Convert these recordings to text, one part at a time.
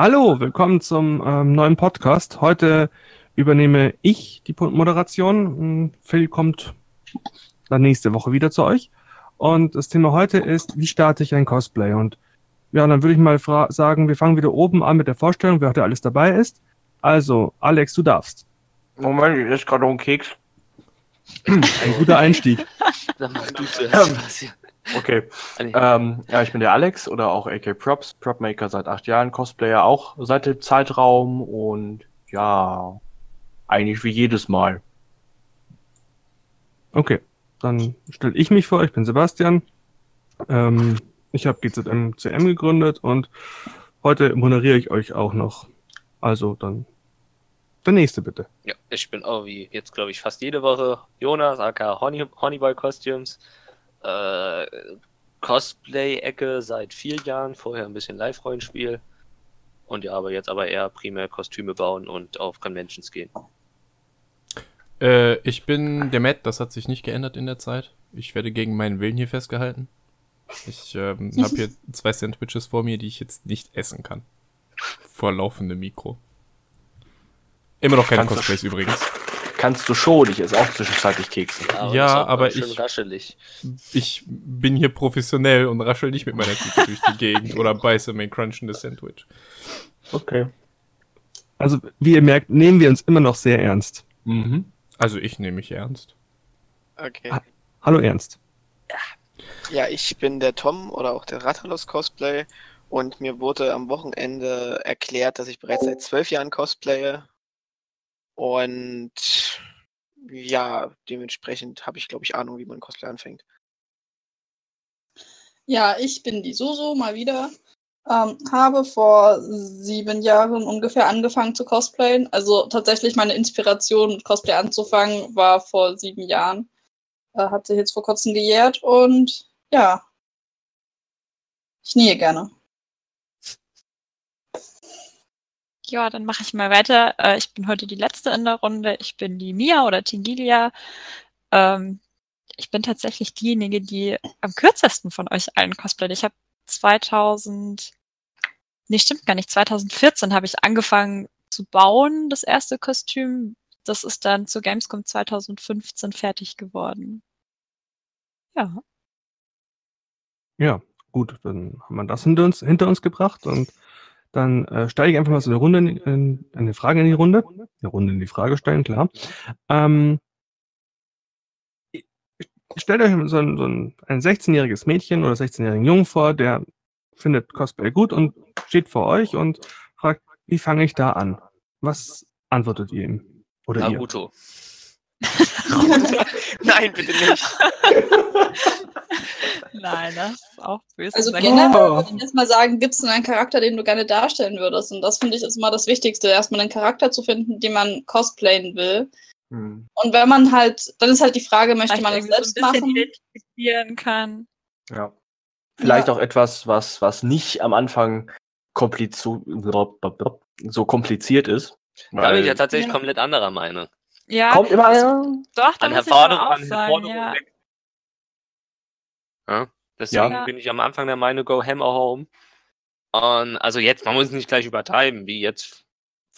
Hallo, willkommen zum ähm, neuen Podcast. Heute übernehme ich die Moderation. Hm, Phil kommt dann nächste Woche wieder zu euch. Und das Thema heute ist, wie starte ich ein Cosplay? Und ja, dann würde ich mal sagen, wir fangen wieder oben an mit der Vorstellung, wer heute alles dabei ist. Also, Alex, du darfst. Moment, ich esse gerade noch einen Keks. Ein guter Einstieg. Dann mach du zuerst. Okay. Ähm, ja, ich bin der Alex oder auch AK Props, Propmaker seit acht Jahren, Cosplayer auch seit dem Zeitraum und ja, eigentlich wie jedes Mal. Okay, dann stelle ich mich vor, ich bin Sebastian. Ähm, ich habe GZM gegründet und heute moderiere ich euch auch noch. Also dann der nächste bitte. Ja, ich bin auch wie jetzt glaube ich fast jede Woche Jonas, aka Honey, Honeyball Costumes. Äh, Cosplay-Ecke seit vier Jahren, vorher ein bisschen Live-Rollenspiel. Und ja, aber jetzt aber eher primär Kostüme bauen und auf Conventions gehen. Äh, ich bin der Matt, das hat sich nicht geändert in der Zeit. Ich werde gegen meinen Willen hier festgehalten. Ich ähm, habe hier zwei Sandwiches vor mir, die ich jetzt nicht essen kann. Vor laufendem Mikro. Immer noch keine Kannst Cosplays übrigens kannst du schon. Ich esse auch zwischenzeitlich Kekse. Ja, aber, ja, aber ich, raschelig. ich bin hier professionell und raschel nicht mit meiner Kekse durch die Gegend oder beiße mein crunchendes Sandwich. Okay. Also, wie ihr merkt, nehmen wir uns immer noch sehr ernst. Mhm. Also, ich nehme mich ernst. Okay. Ha Hallo Ernst. Ja. ja, ich bin der Tom oder auch der Rattalos Cosplay und mir wurde am Wochenende erklärt, dass ich bereits seit zwölf Jahren cosplaye und ja, dementsprechend habe ich, glaube ich, Ahnung, wie man Cosplay anfängt. Ja, ich bin die Suso mal wieder. Ähm, habe vor sieben Jahren ungefähr angefangen zu cosplayen. Also tatsächlich meine Inspiration, Cosplay anzufangen, war vor sieben Jahren. Äh, hat sich jetzt vor kurzem gejährt und ja, ich nähe gerne. Ja, dann mache ich mal weiter. Äh, ich bin heute die Letzte in der Runde. Ich bin die Mia oder Tingilia. Ähm, ich bin tatsächlich diejenige, die am kürzesten von euch allen cosplayt. Ich habe 2000, nee, stimmt gar nicht, 2014 habe ich angefangen zu bauen, das erste Kostüm. Das ist dann zu Gamescom 2015 fertig geworden. Ja. Ja, gut, dann haben wir das hinter uns, hinter uns gebracht und dann äh, steige ich einfach mal so eine Runde in, in, eine Frage in die Runde. Eine Runde in die Frage stellen, klar. Ähm, stellt euch so ein, so ein, ein 16-jähriges Mädchen oder 16-jährigen Jungen vor, der findet Cosplay gut und steht vor euch und fragt, wie fange ich da an? Was antwortet ihr ihm? Oder Naruto. Ihr? Nein, bitte nicht. Nein, das ist auch böse. Also generell würde ich jetzt mal sagen, gibt es denn einen Charakter, den du gerne darstellen würdest? Und das finde ich ist immer das Wichtigste, erstmal einen Charakter zu finden, den man cosplayen will. Hm. Und wenn man halt, dann ist halt die Frage, möchte Vielleicht man das selbst so ein bisschen machen? identifizieren kann. Ja. Vielleicht ja. auch etwas, was, was nicht am Anfang so kompliziert ist. Da bin ich ja tatsächlich ja. komplett anderer Meinung. Ja, kommt immer also, doch, da an Herforderung, an Herforderung ja. Ja, deswegen ja. bin ich am Anfang der Meinung, go hammer home. Und also jetzt, man muss nicht gleich übertreiben, wie jetzt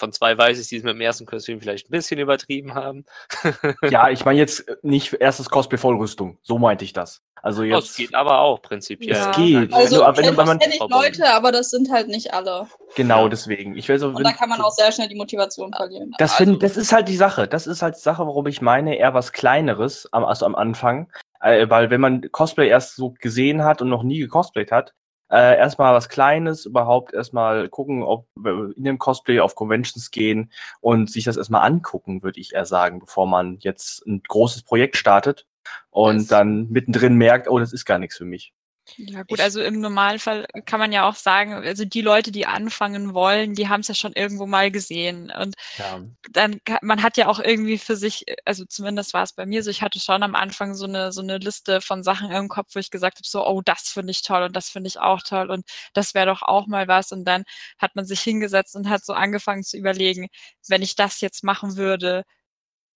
von zwei Weißes, die es mit dem ersten Kostüm vielleicht ein bisschen übertrieben haben. ja, ich meine jetzt nicht erstes Cosplay Vollrüstung. So meinte ich das. Also jetzt. Das geht aber auch prinzipiell. Ja. Es geht. Also, wenn du, wenn man, kenne ich Leute, aber das sind halt nicht alle. Genau, deswegen. Ich will so, Und da kann man auch sehr schnell die Motivation verlieren. Das, also, find, das ist halt die Sache. Das ist halt die Sache, warum ich meine, eher was Kleineres, am, also am Anfang. Äh, weil wenn man Cosplay erst so gesehen hat und noch nie gecosplayt hat, äh, erstmal was Kleines, überhaupt erstmal gucken, ob in dem Cosplay auf Conventions gehen und sich das erstmal angucken, würde ich eher sagen, bevor man jetzt ein großes Projekt startet und das dann mittendrin merkt, oh, das ist gar nichts für mich. Ja gut, also im Normalfall kann man ja auch sagen, also die Leute, die anfangen wollen, die haben es ja schon irgendwo mal gesehen. Und ja. dann, man hat ja auch irgendwie für sich, also zumindest war es bei mir so, ich hatte schon am Anfang so eine, so eine Liste von Sachen im Kopf, wo ich gesagt habe, so, oh, das finde ich toll und das finde ich auch toll und das wäre doch auch mal was. Und dann hat man sich hingesetzt und hat so angefangen zu überlegen, wenn ich das jetzt machen würde,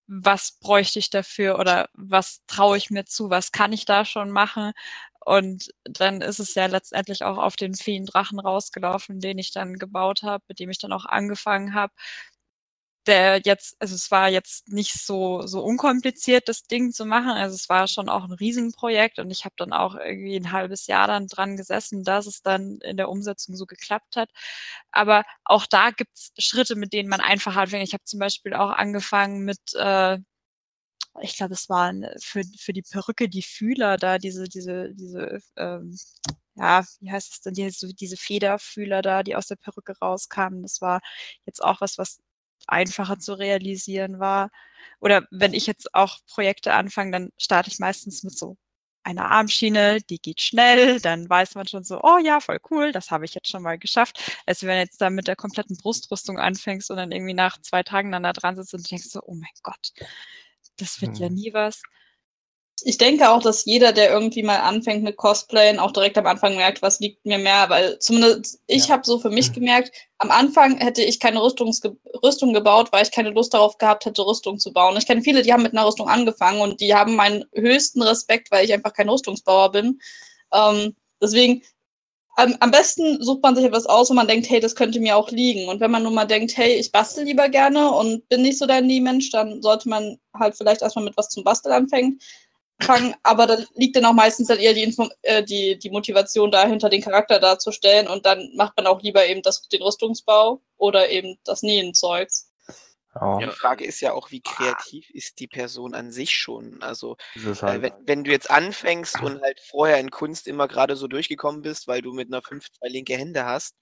was bräuchte ich dafür oder was traue ich mir zu, was kann ich da schon machen Und dann ist es ja letztendlich auch auf den Feendrachen rausgelaufen, den ich dann gebaut habe, mit dem ich dann auch angefangen habe. Der jetzt, also es war jetzt nicht so, so unkompliziert, das Ding zu machen. Also es war schon auch ein Riesenprojekt und ich habe dann auch irgendwie ein halbes Jahr dann dran gesessen, dass es dann in der Umsetzung so geklappt hat. Aber auch da gibt's Schritte, mit denen man einfach anfängt. Ich habe zum Beispiel auch angefangen mit äh, ich glaube, es waren für, für die Perücke die Fühler da, diese, diese, diese, ähm, ja, wie heißt es denn, diese, diese Federfühler da, die aus der Perücke rauskamen. Das war jetzt auch was, was einfacher zu realisieren war. Oder wenn ich jetzt auch Projekte anfange, dann starte ich meistens mit so einer Armschiene, die geht schnell, dann weiß man schon so, oh ja, voll cool, das habe ich jetzt schon mal geschafft. Also wenn du jetzt da mit der kompletten Brustrüstung anfängst und dann irgendwie nach zwei Tagen dann da dran sitzt und denkst so, oh mein Gott, das wird ja Mhm. nie was. Ich denke auch, dass jeder, der irgendwie mal anfängt mit Cosplayen, auch direkt am Anfang merkt, was liegt mir mehr, weil zumindest ich Ja. habe so für mich gemerkt, am Anfang hätte ich keine Rüstungsge Rüstung gebaut, weil ich keine Lust darauf gehabt hätte, Rüstung zu bauen. Ich kenne viele, die haben mit einer Rüstung angefangen und die haben meinen höchsten Respekt, weil ich einfach kein Rüstungsbauer bin. Ähm, deswegen, am, am besten sucht man sich etwas aus, wo man denkt, hey, das könnte mir auch liegen. Und wenn man nun mal denkt, hey, ich bastel lieber gerne und bin nicht so der Nie-Mensch, dann sollte man halt vielleicht erstmal mit was zum Basteln anfangen fangen, aber da liegt dann auch meistens dann eher die, Info äh, die, die Motivation dahinter, den Charakter darzustellen und dann macht man auch lieber eben das, den Rüstungsbau oder eben das Nähenzeugs. Ja, Die Frage ist ja auch, wie kreativ ist die Person an sich schon? Also, das äh, halt. wenn, wenn du jetzt anfängst und halt vorher in Kunst immer gerade so durchgekommen bist, weil du mit einer 5 zwei linke Hände hast,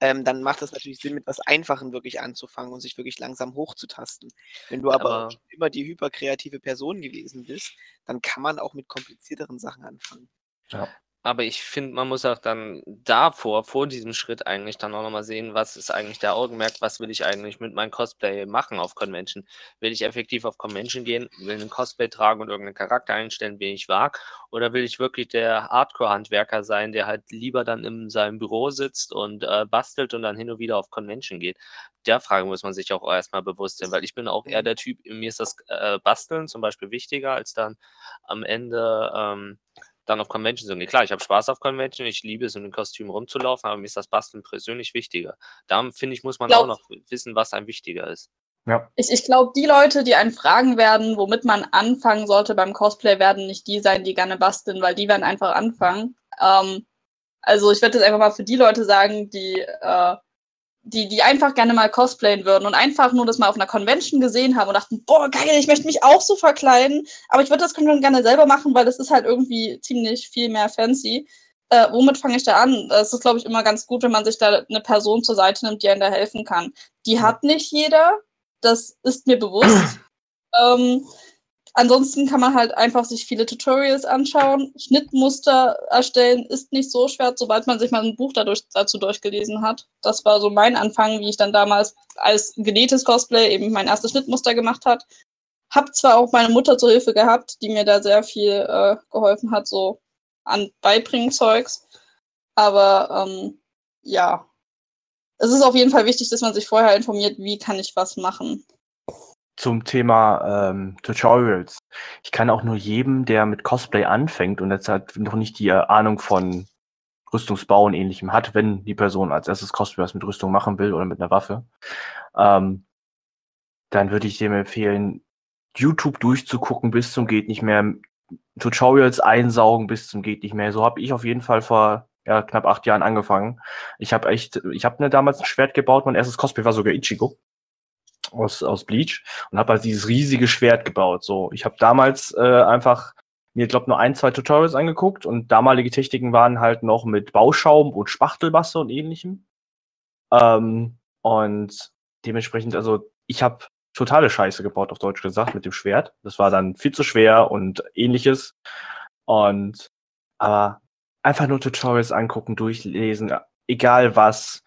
ähm, dann macht es natürlich Sinn, mit was Einfachen wirklich anzufangen und sich wirklich langsam hochzutasten. Wenn du aber, Aber- immer die hyperkreative Person gewesen bist, dann kann man auch mit komplizierteren Sachen anfangen. Aber ich finde, man muss auch dann davor, vor diesem Schritt eigentlich dann auch nochmal sehen, was ist eigentlich der Augenmerk, was will ich eigentlich mit meinem Cosplay machen auf Convention. Will ich effektiv auf Convention gehen, will einen Cosplay tragen und irgendeinen Charakter einstellen, den ich wag? Oder will ich wirklich der Hardcore-Handwerker sein, der halt lieber dann in seinem Büro sitzt und äh, bastelt und dann hin und wieder auf Convention geht? Der Frage muss man sich auch erstmal bewusst sein, weil ich bin auch eher Mhm. der Typ, mir ist das äh, Basteln zum Beispiel wichtiger, als dann am Ende ähm, dann auf Convention zu gehen. Klar, ich habe Spaß auf Convention, ich liebe es, in einem Kostüm rumzulaufen, aber mir ist das Basteln persönlich wichtiger. Da finde ich, muss man Glaub- auch noch wissen, was einem wichtiger ist. ja. Ich, ich glaube, die Leute, die einen fragen werden, womit man anfangen sollte beim Cosplay, werden nicht die sein, die gerne basteln, weil die werden einfach anfangen. Ähm, also ich werde jetzt einfach mal für die Leute sagen, die, äh, die, die einfach gerne mal cosplayen würden und einfach nur das mal auf einer Convention gesehen haben und dachten, boah, geil, ich möchte mich auch so verkleiden, aber ich würde das Convention gerne selber machen, weil das ist halt irgendwie ziemlich viel mehr fancy. Äh, womit fange ich da an? Das ist, glaube ich, immer ganz gut, wenn man sich da eine Person zur Seite nimmt, die einem da helfen kann. Die hat nicht jeder, das ist mir bewusst. ähm, ansonsten kann man halt einfach sich viele Tutorials anschauen. Schnittmuster erstellen ist nicht so schwer, sobald man sich mal ein Buch dadurch, dazu durchgelesen hat. Das war so mein Anfang, wie ich dann damals als genähtes Cosplay eben mein erstes Schnittmuster gemacht hat. Hab zwar auch meine Mutter zur Hilfe gehabt, die mir da sehr viel äh, geholfen hat, so an Beibringen-Zeugs. Aber ähm, ja, es ist auf jeden Fall wichtig, dass man sich vorher informiert, wie kann ich was machen. Zum Thema ähm, Tutorials. Ich kann auch nur jedem, der mit Cosplay anfängt und jetzt halt noch nicht die äh, Ahnung von Rüstungsbau und ähnlichem hat, wenn die Person als erstes Cosplay was mit Rüstung machen will oder mit einer Waffe, ähm, dann würde ich dem empfehlen, YouTube durchzugucken bis zum geht nicht mehr, Tutorials einsaugen bis zum geht nicht mehr. So habe ich auf jeden Fall vor ja, knapp acht Jahren angefangen. Ich habe echt, ich habe mir damals ein Schwert gebaut. Mein erstes Cosplay war sogar Ichigo aus, aus Bleach und habe halt dieses riesige Schwert gebaut. So, ich habe damals äh, einfach mir, glaube nur ein, zwei Tutorials angeguckt und damalige Techniken waren halt noch mit Bauschaum und Spachtelmasse und ähnlichem. Ähm, und dementsprechend, also ich habe totale Scheiße gebaut, auf Deutsch gesagt, mit dem Schwert. Das war dann viel zu schwer und ähnliches. Und aber einfach nur Tutorials angucken, durchlesen, egal was.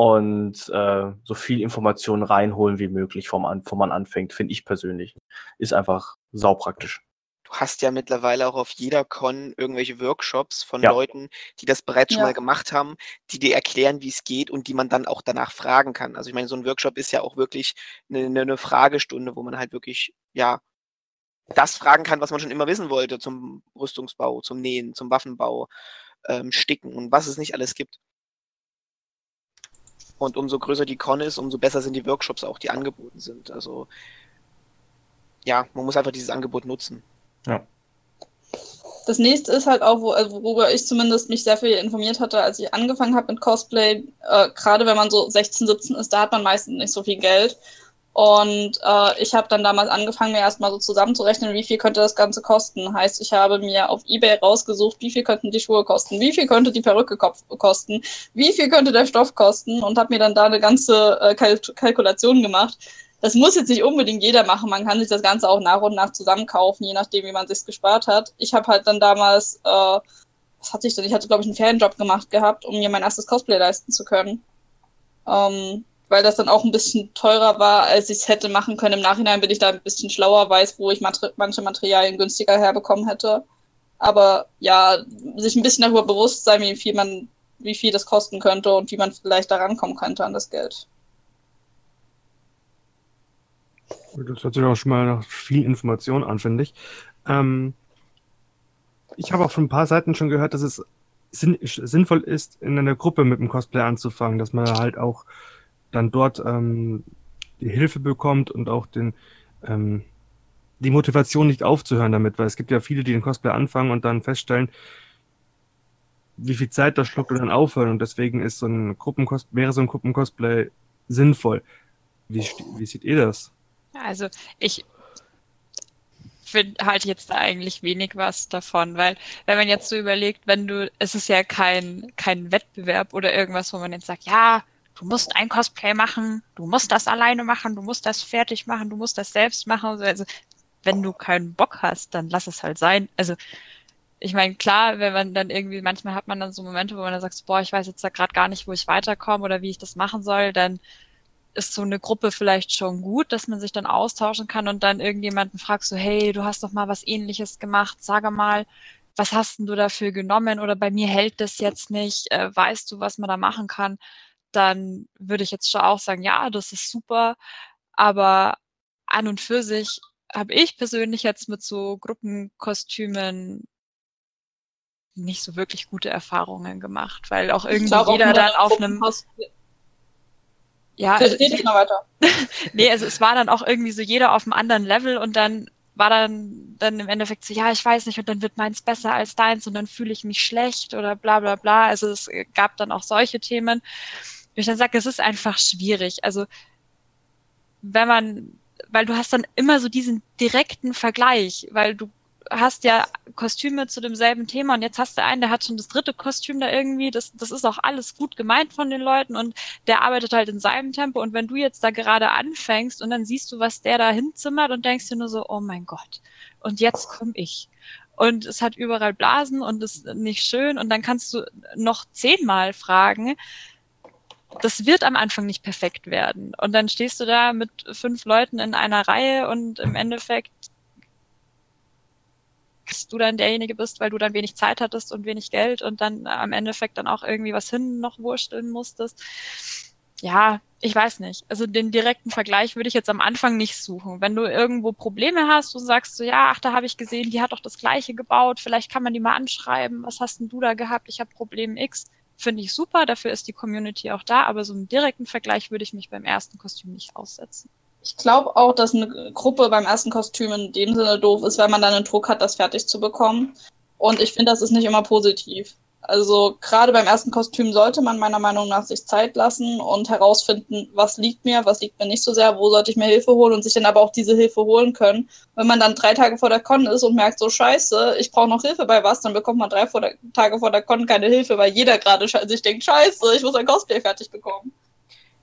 Und äh, so viel Informationen reinholen wie möglich, vom, An vom man anfängt, finde ich persönlich. Ist einfach saupraktisch. Du hast ja mittlerweile auch auf jeder Con irgendwelche Workshops von Ja. Leuten, die das bereits schon Ja. mal gemacht haben, die dir erklären, wie es geht und die man dann auch danach fragen kann. Also ich meine, so ein Workshop ist ja auch wirklich eine, eine, eine Fragestunde, wo man halt wirklich, ja, das fragen kann, was man schon immer wissen wollte zum Rüstungsbau, zum Nähen, zum Waffenbau, ähm, Sticken und was es nicht alles gibt. Und umso größer die Con ist, umso besser sind die Workshops auch, die angeboten sind. Also ja, man muss einfach dieses Angebot nutzen. Ja. Das nächste ist halt auch, wo, also worüber ich zumindest mich sehr viel informiert hatte, als ich angefangen habe mit Cosplay. Äh, Gerade wenn man so 16, 17 ist, da hat man meistens nicht so viel Geld. Und äh, ich habe dann damals angefangen, mir erstmal so zusammenzurechnen, wie viel könnte das Ganze kosten. Heißt, ich habe mir auf Ebay rausgesucht, wie viel könnten die Schuhe kosten, wie viel könnte die Perücke kosten, wie viel könnte der Stoff kosten und habe mir dann da eine ganze äh, Kalk Kalkulation gemacht. Das muss jetzt nicht unbedingt jeder machen. Man kann sich das Ganze auch nach und nach zusammenkaufen, je nachdem, wie man sich gespart hat. Ich habe halt dann damals, äh, was hatte ich denn? Ich hatte, glaube ich, einen Ferienjob gemacht gehabt, um mir mein erstes Cosplay leisten zu können. Ähm, weil das dann auch ein bisschen teurer war, als ich es hätte machen können. Im Nachhinein bin ich da ein bisschen schlauer, weiß, wo ich Mater manche Materialien günstiger herbekommen hätte. Aber ja, sich ein bisschen darüber bewusst sein, wie viel man, wie viel das kosten könnte und wie man vielleicht da rankommen könnte an das Geld. Das hört sich auch schon mal nach viel Information an, finde ich. Ähm, ich habe auch von ein paar Seiten schon gehört, dass es sinn sinnvoll ist, in einer Gruppe mit dem Cosplay anzufangen, dass man halt auch dann dort ähm, die Hilfe bekommt und auch den, ähm, die Motivation nicht aufzuhören damit, weil es gibt ja viele, die den Cosplay anfangen und dann feststellen, wie viel Zeit das schluckt und dann aufhören. Und deswegen ist so ein Gruppencosplay, wäre so ein Gruppencosplay sinnvoll. Wie, wie seht ihr das? Also ich halte jetzt da eigentlich wenig was davon, weil wenn man jetzt so überlegt, wenn du, es ist ja kein, kein Wettbewerb oder irgendwas, wo man jetzt sagt, ja, du musst ein Cosplay machen, du musst das alleine machen, du musst das fertig machen, du musst das selbst machen. Also wenn du keinen Bock hast, dann lass es halt sein. Also ich meine, klar, wenn man dann irgendwie, manchmal hat man dann so Momente, wo man dann sagt, boah, ich weiß jetzt da gerade gar nicht, wo ich weiterkomme oder wie ich das machen soll, dann ist so eine Gruppe vielleicht schon gut, dass man sich dann austauschen kann und dann irgendjemanden fragt so, hey, du hast doch mal was ähnliches gemacht, sage mal, was hast denn du dafür genommen oder bei mir hält das jetzt nicht, äh, weißt du, was man da machen kann? Dann würde ich jetzt schon auch sagen, ja, das ist super. Aber an und für sich habe ich persönlich jetzt mit so Gruppenkostümen nicht so wirklich gute Erfahrungen gemacht, weil auch irgendwie glaub, jeder dann auf einem ja, also, nee, also es war dann auch irgendwie so jeder auf einem anderen Level und dann war dann, dann im Endeffekt so, ja, ich weiß nicht, und dann wird meins besser als deins und dann fühle ich mich schlecht oder bla bla bla. Also es gab dann auch solche Themen ich dann sage, es ist einfach schwierig. Also wenn man, weil du hast dann immer so diesen direkten Vergleich, weil du hast ja Kostüme zu demselben Thema und jetzt hast du einen, der hat schon das dritte Kostüm da irgendwie, das, das ist auch alles gut gemeint von den Leuten und der arbeitet halt in seinem Tempo und wenn du jetzt da gerade anfängst und dann siehst du, was der da hinzimmert und denkst dir nur so, oh mein Gott, und jetzt komme ich. Und es hat überall Blasen und ist nicht schön und dann kannst du noch zehnmal fragen, das wird am Anfang nicht perfekt werden. Und dann stehst du da mit fünf Leuten in einer Reihe und im Endeffekt du dann derjenige bist, weil du dann wenig Zeit hattest und wenig Geld und dann am Endeffekt dann auch irgendwie was hin noch wursteln musstest. Ja, ich weiß nicht. Also den direkten Vergleich würde ich jetzt am Anfang nicht suchen. Wenn du irgendwo Probleme hast und sagst so, ja, ach, da habe ich gesehen, die hat doch das gleiche gebaut, vielleicht kann man die mal anschreiben, was hast denn du da gehabt? Ich habe Problem X finde ich super, dafür ist die Community auch da, aber so einen direkten Vergleich würde ich mich beim ersten Kostüm nicht aussetzen. Ich glaube auch, dass eine Gruppe beim ersten Kostüm in dem Sinne doof ist, weil man dann einen Druck hat, das fertig zu bekommen. Und ich finde, das ist nicht immer positiv. Also gerade beim ersten Kostüm sollte man meiner Meinung nach sich Zeit lassen und herausfinden, was liegt mir, was liegt mir nicht so sehr, wo sollte ich mir Hilfe holen und sich dann aber auch diese Hilfe holen können. Wenn man dann drei Tage vor der Con ist und merkt, so scheiße, ich brauche noch Hilfe bei was, dann bekommt man drei vor der, Tage vor der Con keine Hilfe, weil jeder gerade sich denkt, scheiße, ich muss ein Cosplay fertig bekommen.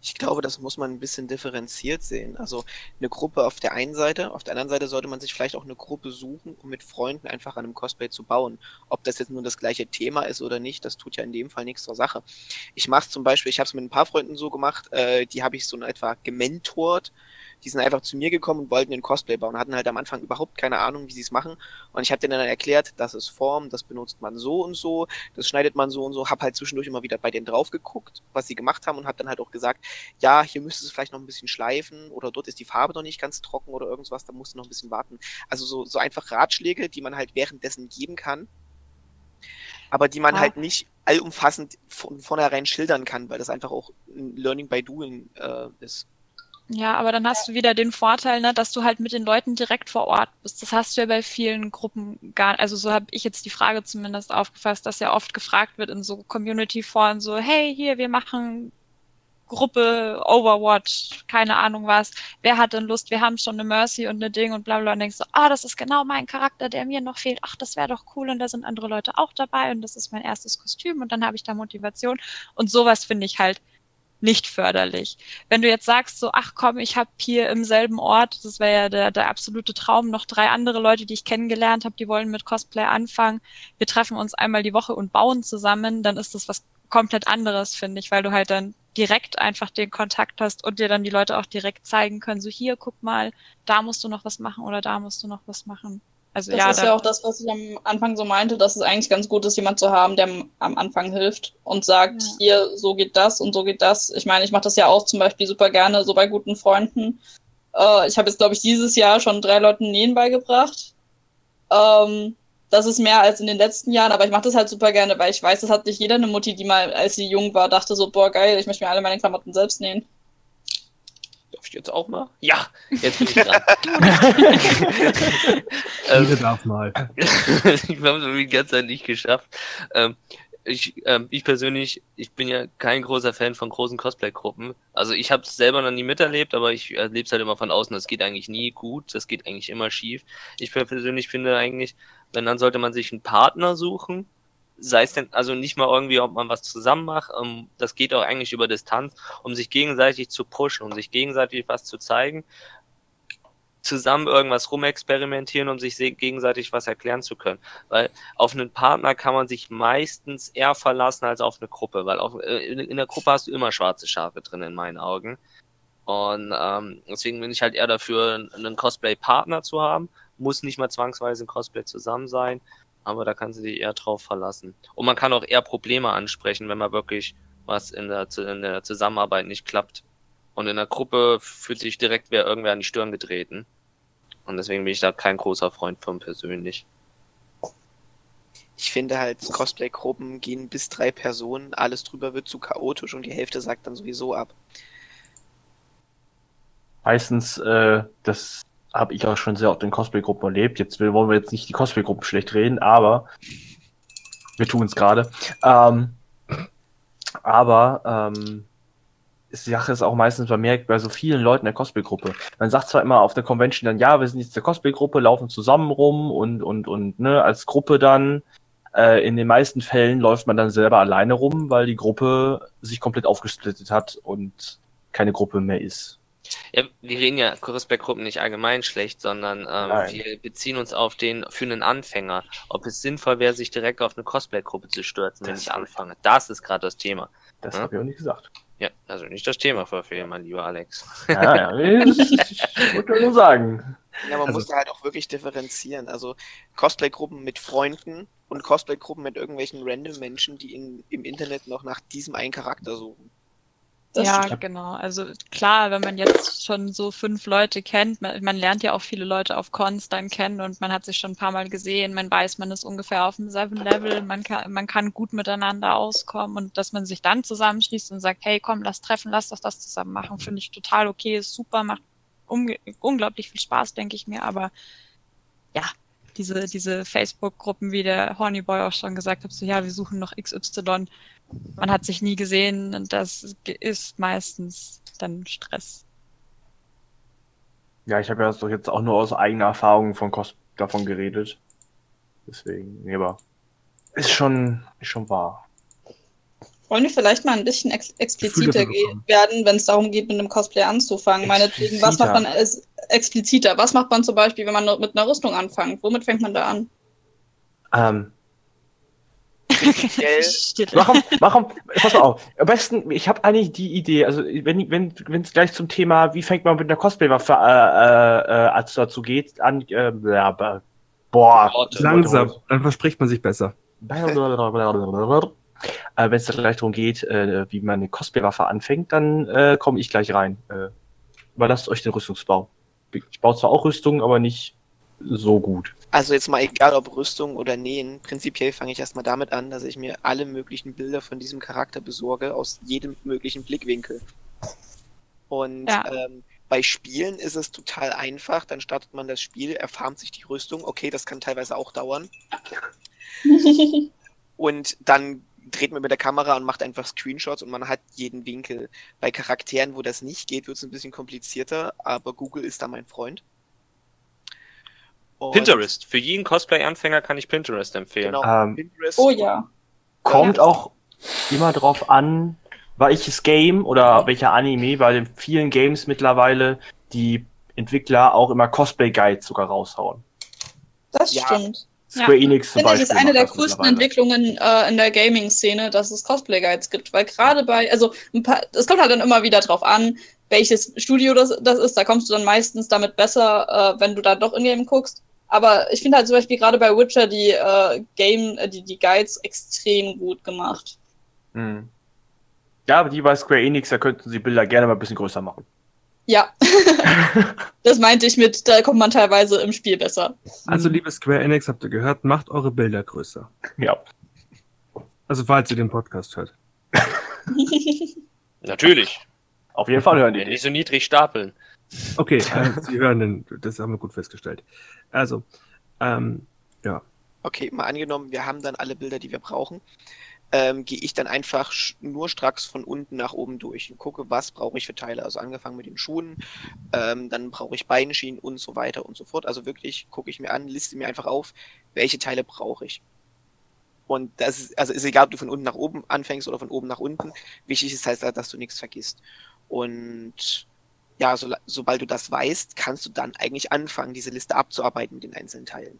Ich glaube, das muss man ein bisschen differenziert sehen. Also eine Gruppe auf der einen Seite, auf der anderen Seite sollte man sich vielleicht auch eine Gruppe suchen, um mit Freunden einfach an einem Cosplay zu bauen. Ob das jetzt nur das gleiche Thema ist oder nicht, das tut ja in dem Fall nichts zur Sache. Ich mache es zum Beispiel, ich habe es mit ein paar Freunden so gemacht, äh, die habe ich so in etwa gementort Die sind einfach zu mir gekommen und wollten den Cosplay bauen, hatten halt am Anfang überhaupt keine Ahnung, wie sie es machen. Und ich habe denen dann erklärt, das ist Form, das benutzt man so und so, das schneidet man so und so. Hab halt zwischendurch immer wieder bei denen drauf geguckt, was sie gemacht haben und habe dann halt auch gesagt, ja, hier müsste es vielleicht noch ein bisschen schleifen oder dort ist die Farbe noch nicht ganz trocken oder irgendwas, da musst du noch ein bisschen warten. Also so, so einfach Ratschläge, die man halt währenddessen geben kann, aber die man Ah. halt nicht allumfassend von vornherein schildern kann, weil das einfach auch ein Learning by Doing äh, ist. Ja, aber dann hast du wieder den Vorteil, ne, dass du halt mit den Leuten direkt vor Ort bist. Das hast du ja bei vielen Gruppen gar Also so habe ich jetzt die Frage zumindest aufgefasst, dass ja oft gefragt wird in so Community-Foren so, hey, hier, wir machen Gruppe Overwatch, keine Ahnung was. Wer hat denn Lust? Wir haben schon eine Mercy und eine Ding und bla bla. Und denkst du, ah, das ist genau mein Charakter, der mir noch fehlt. Ach, das wäre doch cool und da sind andere Leute auch dabei und das ist mein erstes Kostüm und dann habe ich da Motivation. Und sowas finde ich halt nicht förderlich. Wenn du jetzt sagst, so, ach komm, ich habe hier im selben Ort, das wäre ja der, der absolute Traum, noch drei andere Leute, die ich kennengelernt habe, die wollen mit Cosplay anfangen. Wir treffen uns einmal die Woche und bauen zusammen, dann ist das was komplett anderes, finde ich, weil du halt dann direkt einfach den Kontakt hast und dir dann die Leute auch direkt zeigen können, so hier, guck mal, da musst du noch was machen oder da musst du noch was machen. Also Das ja, ist da, ja auch das, was ich am Anfang so meinte, dass es eigentlich ganz gut ist, jemand zu haben, der am- Anfang hilft und sagt, Ja. hier, so geht das und so geht das. Ich meine, ich mache das ja auch zum Beispiel super gerne so bei guten Freunden. Äh, ich habe jetzt, glaube ich, dieses Jahr schon drei Leuten Nähen beigebracht. Ähm, das ist mehr als in den letzten Jahren, aber ich mache das halt super gerne, weil ich weiß, das hat nicht jeder eine Mutti, die mal, als sie jung war, dachte so, boah, geil, ich möchte mir alle meine Klamotten selbst nähen. Darf ich jetzt auch mal? Ja, jetzt bin ich dran. Jeder ähm, darf mal. ich habe es die ganze Zeit nicht geschafft. Ähm, ich, ähm, ich persönlich, ich bin ja kein großer Fan von großen Cosplay-Gruppen. Also ich habe es selber noch nie miterlebt, aber ich erlebe es halt immer von außen. Das geht eigentlich nie gut, das geht eigentlich immer schief. Ich persönlich finde eigentlich, wenn dann sollte man sich einen Partner suchen, sei es denn, also nicht mal irgendwie, ob man was zusammen macht, ähm, das geht auch eigentlich über Distanz, um sich gegenseitig zu pushen, um sich gegenseitig was zu zeigen, zusammen irgendwas rumexperimentieren, um sich se- gegenseitig was erklären zu können. Weil auf einen Partner kann man sich meistens eher verlassen als auf eine Gruppe, weil auf, äh, in, in der Gruppe hast du immer schwarze Schafe drin in meinen Augen. Und ähm, deswegen bin ich halt eher dafür, einen Cosplay-Partner zu haben. Muss nicht mal zwangsweise ein Cosplay zusammen sein, aber da kannst du dich eher drauf verlassen. Und man kann auch eher Probleme ansprechen, wenn man wirklich was in der, in der Zusammenarbeit nicht klappt. Und in der Gruppe fühlt sich direkt wer irgendwer an die Stirn getreten. Und deswegen bin ich da kein großer Freund von persönlich. Ich finde halt, Cosplay-Gruppen gehen bis drei Personen, alles drüber wird zu chaotisch und die Hälfte sagt dann sowieso ab. Meistens, äh, das habe ich auch schon sehr oft in Cosplay-Gruppen erlebt. Jetzt wollen wir jetzt nicht die Cosplay-Gruppen schlecht reden, aber wir tun es gerade. Ähm, aber ähm, die Sache ist auch meistens bemerkt bei so vielen Leuten der Cosplay-Gruppe. Man sagt zwar immer auf der Convention dann, ja, wir sind jetzt der Cosplay-Gruppe, laufen zusammen rum und, und, und, ne, als Gruppe dann. Äh, in den meisten Fällen läuft man dann selber alleine rum, weil die Gruppe sich komplett aufgesplittet hat und keine Gruppe mehr ist. Ja, wir reden ja Cosplay-Gruppen nicht allgemein schlecht, sondern ähm, wir beziehen uns auf den für einen Anfänger. Ob es sinnvoll wäre, sich direkt auf eine Cosplay-Gruppe zu stürzen, wenn Das- ich anfange. Das ist gerade das Thema. Das Ja. habe ich auch nicht gesagt. Ja, also nicht das Thema verfehlen, mein lieber Alex. Ja, ja, ich, ich wollte nur sagen. Ja, man Also- muss da halt auch wirklich differenzieren. Also Cosplay-Gruppen mit Freunden und Cosplay-Gruppen mit irgendwelchen random Menschen, die in, im Internet noch nach diesem einen Charakter suchen. Das ja, stimmt. genau. Also klar, wenn man jetzt schon so fünf Leute kennt, man, man lernt ja auch viele Leute auf Cons dann kennen und man hat sich schon ein paar Mal gesehen, man weiß, man ist ungefähr auf dem selben Level, man kann, man kann gut miteinander auskommen und dass man sich dann zusammenschließt und sagt, hey, komm, lass treffen, lass doch das zusammen machen, finde ich total okay, ist super, macht unglaublich viel Spaß, denke ich mir, aber ja, diese, diese Facebook-Gruppen, wie der Hornyboy auch schon gesagt hat, so ja, wir suchen noch XY, man hat sich nie gesehen und das ist meistens dann Stress. Ja, ich habe ja doch jetzt auch nur aus eigener Erfahrung von Cos davon geredet. Deswegen, nee, aber ist schon, ist schon wahr. Wollen wir vielleicht mal ein bisschen ex expliziter werden, wenn es darum geht, mit einem Cosplay anzufangen? Meinetwegen, was macht man als expliziter? Was macht man zum Beispiel, wenn man mit einer Rüstung anfängt? Womit fängt man da an? Ähm, prinzipiell. Machen, machen, pass mal auf. Am besten, ich habe eigentlich die Idee, also wenn wenn wenn es gleich zum Thema, wie fängt man mit einer Cosplay-Waffe äh, äh, äh, dazu geht, an, äh, boah. Langsam, dann verspricht man sich besser. äh, wenn es gleich darum geht, äh, wie man eine Cosplay-Waffe anfängt, dann äh, komme ich gleich rein. Äh, überlasst euch den Rüstungsbau. Ich baue zwar auch Rüstungen, aber nicht so gut. Also jetzt mal egal ob Rüstung oder Nähen, prinzipiell fange ich erstmal damit an, dass ich mir alle möglichen Bilder von diesem Charakter besorge, aus jedem möglichen Blickwinkel. Und Ja. ähm, bei Spielen ist es total einfach, dann startet man das Spiel, erfarmt sich die Rüstung, okay, das kann teilweise auch dauern. Und dann dreht man mit der Kamera und macht einfach Screenshots und man hat jeden Winkel. Bei Charakteren, wo das nicht geht, wird es ein bisschen komplizierter, aber Google ist da mein Freund. Und- Pinterest. Für jeden Cosplay-Anfänger kann ich Pinterest empfehlen. Genau, Ähm, Pinterest. oh ja. Kommt auch immer drauf an, welches Game oder welcher Anime, bei den vielen Games mittlerweile die Entwickler auch immer Cosplay-Guides sogar raushauen. Das Ja. stimmt. Square Enix zum Ich finde, das Beispiel. ist eine der mittlerweile. Entwicklungen äh, in der Gaming-Szene, dass es Cosplay-Guides gibt. Weil gerade bei, also ein paar, es kommt halt dann immer wieder drauf an, welches Studio das, das ist. Da kommst du dann meistens damit besser, äh, wenn du da doch in-game guckst. Aber ich finde halt zum Beispiel gerade bei Witcher die äh, Game, äh, die, die Guides extrem gut gemacht. Hm. Ja, aber die bei Square Enix, da könnten sie Bilder gerne mal ein bisschen größer machen. Ja. das meinte ich mit, da kommt man teilweise im Spiel besser. Also, liebe Square Enix, habt ihr gehört, macht eure Bilder größer. Ja. Also, falls ihr den Podcast hört. Natürlich. Auf jeden Fall hören die. Nicht so niedrig stapeln. Okay, äh, Sie hören den, das haben wir gut festgestellt. Also, ähm, Okay, mal angenommen, wir haben dann alle Bilder, die wir brauchen. Ähm, Gehe ich dann einfach nur stracks von unten nach oben durch und gucke, was brauche ich für Teile. Also angefangen mit den Schuhen, ähm, dann brauche ich Beinschienen und so weiter und so fort. Also wirklich gucke ich mir an, liste mir einfach auf, welche Teile brauche ich. Und das ist, also ist egal, ob du von unten nach oben anfängst oder von oben nach unten. Wichtig ist halt, dass du nichts vergisst. Und ja, so, sobald du das weißt, kannst du dann eigentlich anfangen, diese Liste abzuarbeiten mit den einzelnen Teilen.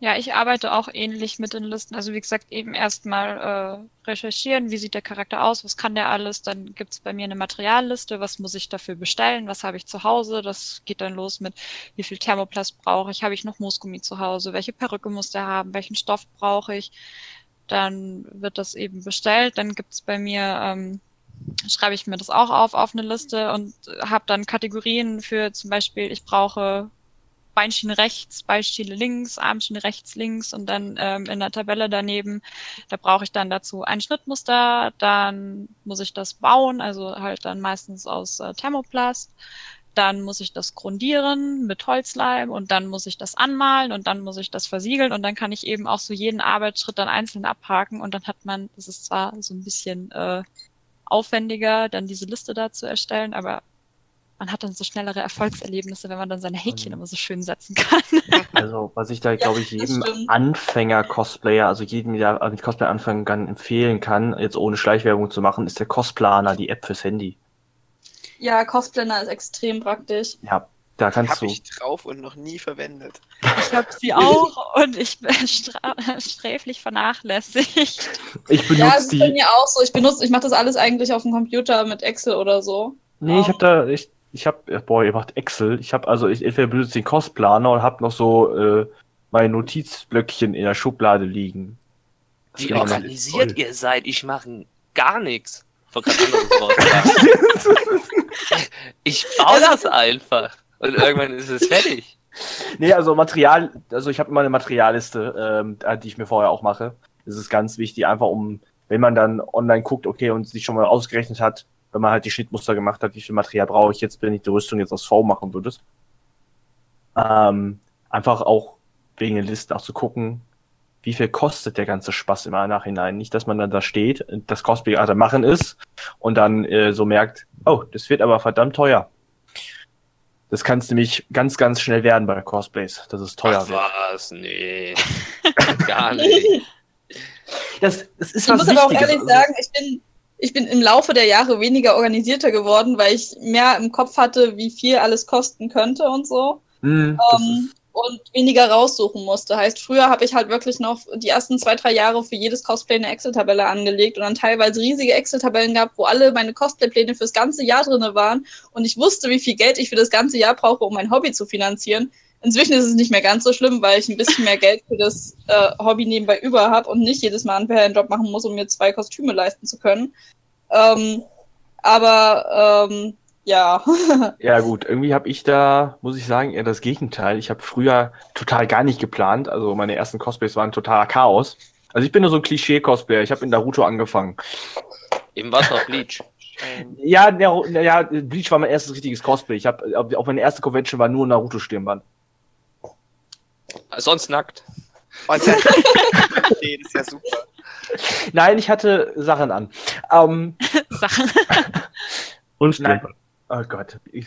Ja, ich arbeite auch ähnlich mit den Listen. Also wie gesagt, eben erstmal äh, recherchieren, wie sieht der Charakter aus, was kann der alles. Dann gibt's bei mir eine Materialliste, was muss ich dafür bestellen, was habe ich zu Hause. Das geht dann los mit, wie viel Thermoplast brauche ich, habe ich noch Moosgummi zu Hause, welche Perücke muss der haben, welchen Stoff brauche ich. Dann wird das eben bestellt. Dann gibt's bei mir, ähm, schreibe ich mir das auch auf auf eine Liste und habe dann Kategorien für zum Beispiel, ich brauche Beinschiene rechts, Beischiene links, Armschiene rechts, links und dann ähm, in der Tabelle daneben, da brauche ich dann dazu ein Schnittmuster, dann muss ich das bauen, also halt dann meistens aus äh, Thermoplast. Dann muss ich das grundieren mit Holzleim und dann muss ich das anmalen und dann muss ich das versiegeln und dann kann ich eben auch so jeden Arbeitsschritt dann einzeln abhaken und dann hat man, das ist zwar so ein bisschen äh, aufwendiger, dann diese Liste da zu erstellen, aber man hat dann so schnellere Erfolgserlebnisse, wenn man dann seine Häkchen immer so schön setzen kann. Also, was ich da, glaube ich, jedem. Anfänger-Cosplayer, also jedem, der mit Cosplay anfangen kann, empfehlen kann, jetzt ohne Schleichwerbung zu machen, ist der Cosplaner, die App fürs Handy. Ja, Cosplayer ist extrem praktisch. Ja, da kannst Habe du. ich drauf und noch nie verwendet. Ich habe sie auch und ich bin stra sträflich vernachlässigt. Ich Ja, benutze ist bei die. mir auch so. Ich benutze, ich mache das alles eigentlich auf dem Computer mit Excel oder so. Nee, ich habe da, ich, ich habe, boah, ihr macht Excel. Ich habe also, ich entweder benutze den Cosplaner und habe noch so äh, meine Notizblöckchen in der Schublade liegen. Das Wie organisiert ihr seid? Ich mache gar nichts. Ich baue das einfach. Und irgendwann ist es fertig. Nee, also Material, also ich habe immer eine Materialliste, ähm, die ich mir vorher auch mache. Das ist ganz wichtig, einfach um, wenn man dann online guckt, okay, und sich schon mal ausgerechnet hat, wenn man halt die Schnittmuster gemacht hat, wie viel Material brauche ich jetzt, wenn ich die Rüstung jetzt aus V machen würde. Ähm, einfach auch wegen der Liste auch zu gucken, wie viel kostet der ganze Spaß im Nachhinein. Nicht, dass man dann da steht, das Cosplay gerade machen ist und dann äh, so merkt, oh, das wird aber verdammt teuer. Das kann es nämlich ganz, ganz schnell werden bei Cosplays, dass es teuer Ach wird. was? Nee. Gar nicht. Das, das ist Ich was muss aber auch Wichtiges. ehrlich sagen, ich bin, ich bin im Laufe der Jahre weniger organisierter geworden, weil ich mehr im Kopf hatte, wie viel alles kosten könnte und so. das Ähm, und weniger raussuchen musste. Heißt, früher habe ich halt wirklich noch die ersten zwei, drei Jahre für jedes Cosplay eine Excel-Tabelle angelegt und dann teilweise riesige Excel-Tabellen gehabt, wo alle meine Cosplay-Pläne fürs ganze Jahr drin waren und ich wusste, wie viel Geld ich für das ganze Jahr brauche, um mein Hobby zu finanzieren. Inzwischen ist es nicht mehr ganz so schlimm, weil ich ein bisschen mehr Geld für das äh, Hobby nebenbei über habe und nicht jedes Mal einen Ferienjob machen muss, um mir zwei Kostüme leisten zu können. Ähm, aber ähm, ja. Ja, gut, irgendwie habe ich da, muss ich sagen, eher das Gegenteil. Ich habe früher total gar nicht geplant. Also meine ersten Cosplays waren totaler Chaos. Also ich bin nur so ein Klischee-Cosplayer. Ich habe in Naruto angefangen. Eben war es noch Bleach. Ja, ja, ja, Bleach war mein erstes richtiges Cosplay. Ich habe auch meine erste Convention war nur Naruto-Stirnband. Sonst nackt. Oh, nee, das ist ja super. Nein, ich hatte Sachen an. Ähm, Sachen. Und Nein. Oh Gott. Ich,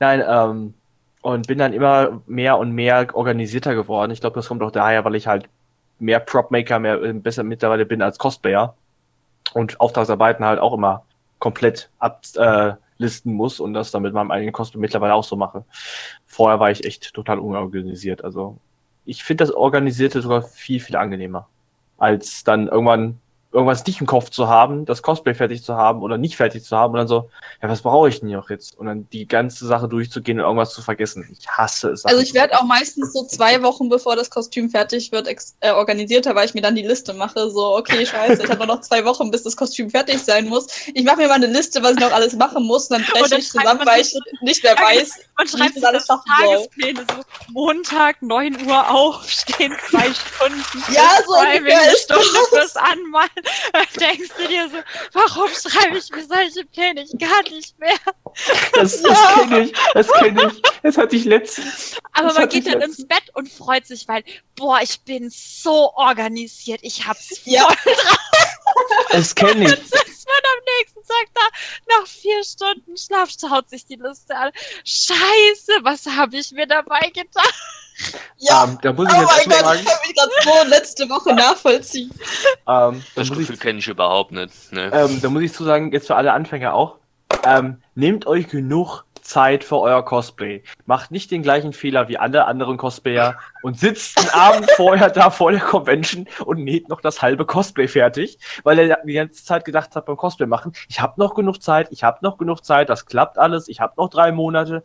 nein, ähm, und bin dann immer mehr und mehr organisierter geworden. Ich glaube, das kommt auch daher, weil ich halt mehr Prop-Maker, mehr äh, besser mittlerweile bin als Cosplayer und Auftragsarbeiten halt auch immer komplett ablisten äh, muss und das dann mit meinem eigenen Cosplay mittlerweile auch so mache. Vorher war ich echt total unorganisiert. Also ich finde das Organisierte sogar viel, viel angenehmer, als dann irgendwann irgendwas nicht im Kopf zu haben, das Cosplay fertig zu haben oder nicht fertig zu haben und dann so, ja, was brauche ich denn hier auch jetzt? Und dann die ganze Sache durchzugehen und irgendwas zu vergessen. Ich hasse es. Also ich werde auch meistens so zwei Wochen bevor das Kostüm fertig wird äh, organisierter, weil ich mir dann die Liste mache. So, okay, scheiße, ich habe noch zwei Wochen, bis das Kostüm fertig sein muss. Ich mache mir mal eine Liste, was ich noch alles machen muss, und dann breche ich zusammen, weil ich nicht mehr weiß. Man schreibt ich sich das das soll. Tagespläne so Montag 9 Uhr aufstehen, zwei Stunden. Ja, so ungefähr eine Stunde fürs Anmalen. Dann denkst du dir so, warum schreibe ich mir solche Pläne? Ich gar nicht mehr. Das, das Ja. kenne ich, das kenne ich. Das hatte ich letztens. Aber Das man geht dann letztens. ins Bett und freut sich, weil, boah, ich bin so organisiert. Ich hab's voll Ja. Das kenne ich. Man am nächsten Tag da, nach vier Stunden Schlaf, schaut sich die Liste an. Scheiße, was habe ich mir dabei gedacht? Ja, Ähm, da muss ich oh jetzt mein erstmal Gott, ich kann mich gerade so letzte Woche nachvollziehen. ähm, da, Das muss Gefühl kenne ich überhaupt nicht. Ne? ähm, da muss ich zu sagen, jetzt für alle Anfänger auch, ähm, nehmt euch genug Zeit für euer Cosplay. Macht nicht den gleichen Fehler wie alle anderen Cosplayer und sitzt einen Abend vorher da vor der Convention und näht noch das halbe Cosplay fertig, weil er die ganze Zeit gedacht hat beim Cosplay machen, ich habe noch genug Zeit, ich habe noch genug Zeit, das klappt alles, ich habe noch drei Monate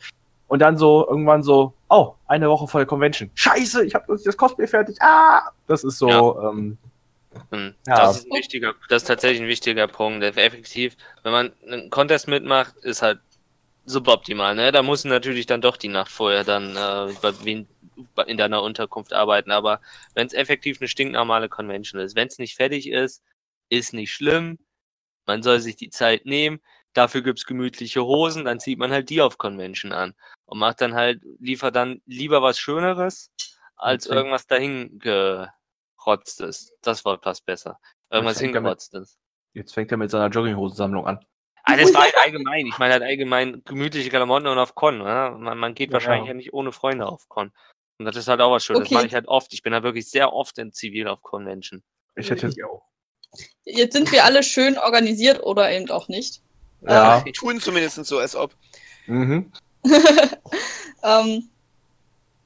und dann so irgendwann so, oh, eine Woche vor der Convention. Scheiße, ich habe das Cosplay fertig. Ah, das ist so, ähm, Hm, Ja. Das ist ein wichtiger, das ist tatsächlich ein wichtiger Punkt. Effektiv, wenn man einen Contest mitmacht, ist halt suboptimal, ne? Da muss natürlich dann doch die Nacht vorher dann äh, in deiner Unterkunft arbeiten. Aber wenn es effektiv eine stinknormale Convention ist, wenn es nicht fertig ist, ist nicht schlimm. Man soll sich die Zeit nehmen. Dafür gibt's gemütliche Hosen, dann zieht man halt die auf Convention an und macht dann halt, liefert dann lieber was Schöneres, als Okay. irgendwas dahin gerotztes. Das Wort passt besser. Irgendwas hingerotztes. jetzt fängt er mit seiner Jogginghosensammlung an. Ah, das war halt allgemein. Ich meine halt allgemein gemütliche Klamotten und auf Con. Ne? Man, man geht Ja, wahrscheinlich ja. ja nicht ohne Freunde auf Con. Und das ist halt auch was Schönes. Das Okay. mache ich halt oft. Ich bin da wirklich sehr oft in Zivil auf Convention. Ich hätte jetzt auch. Jetzt sind wir alle schön organisiert oder eben auch nicht. Ja. Die tun zumindest so, als ob. Mhm. ähm,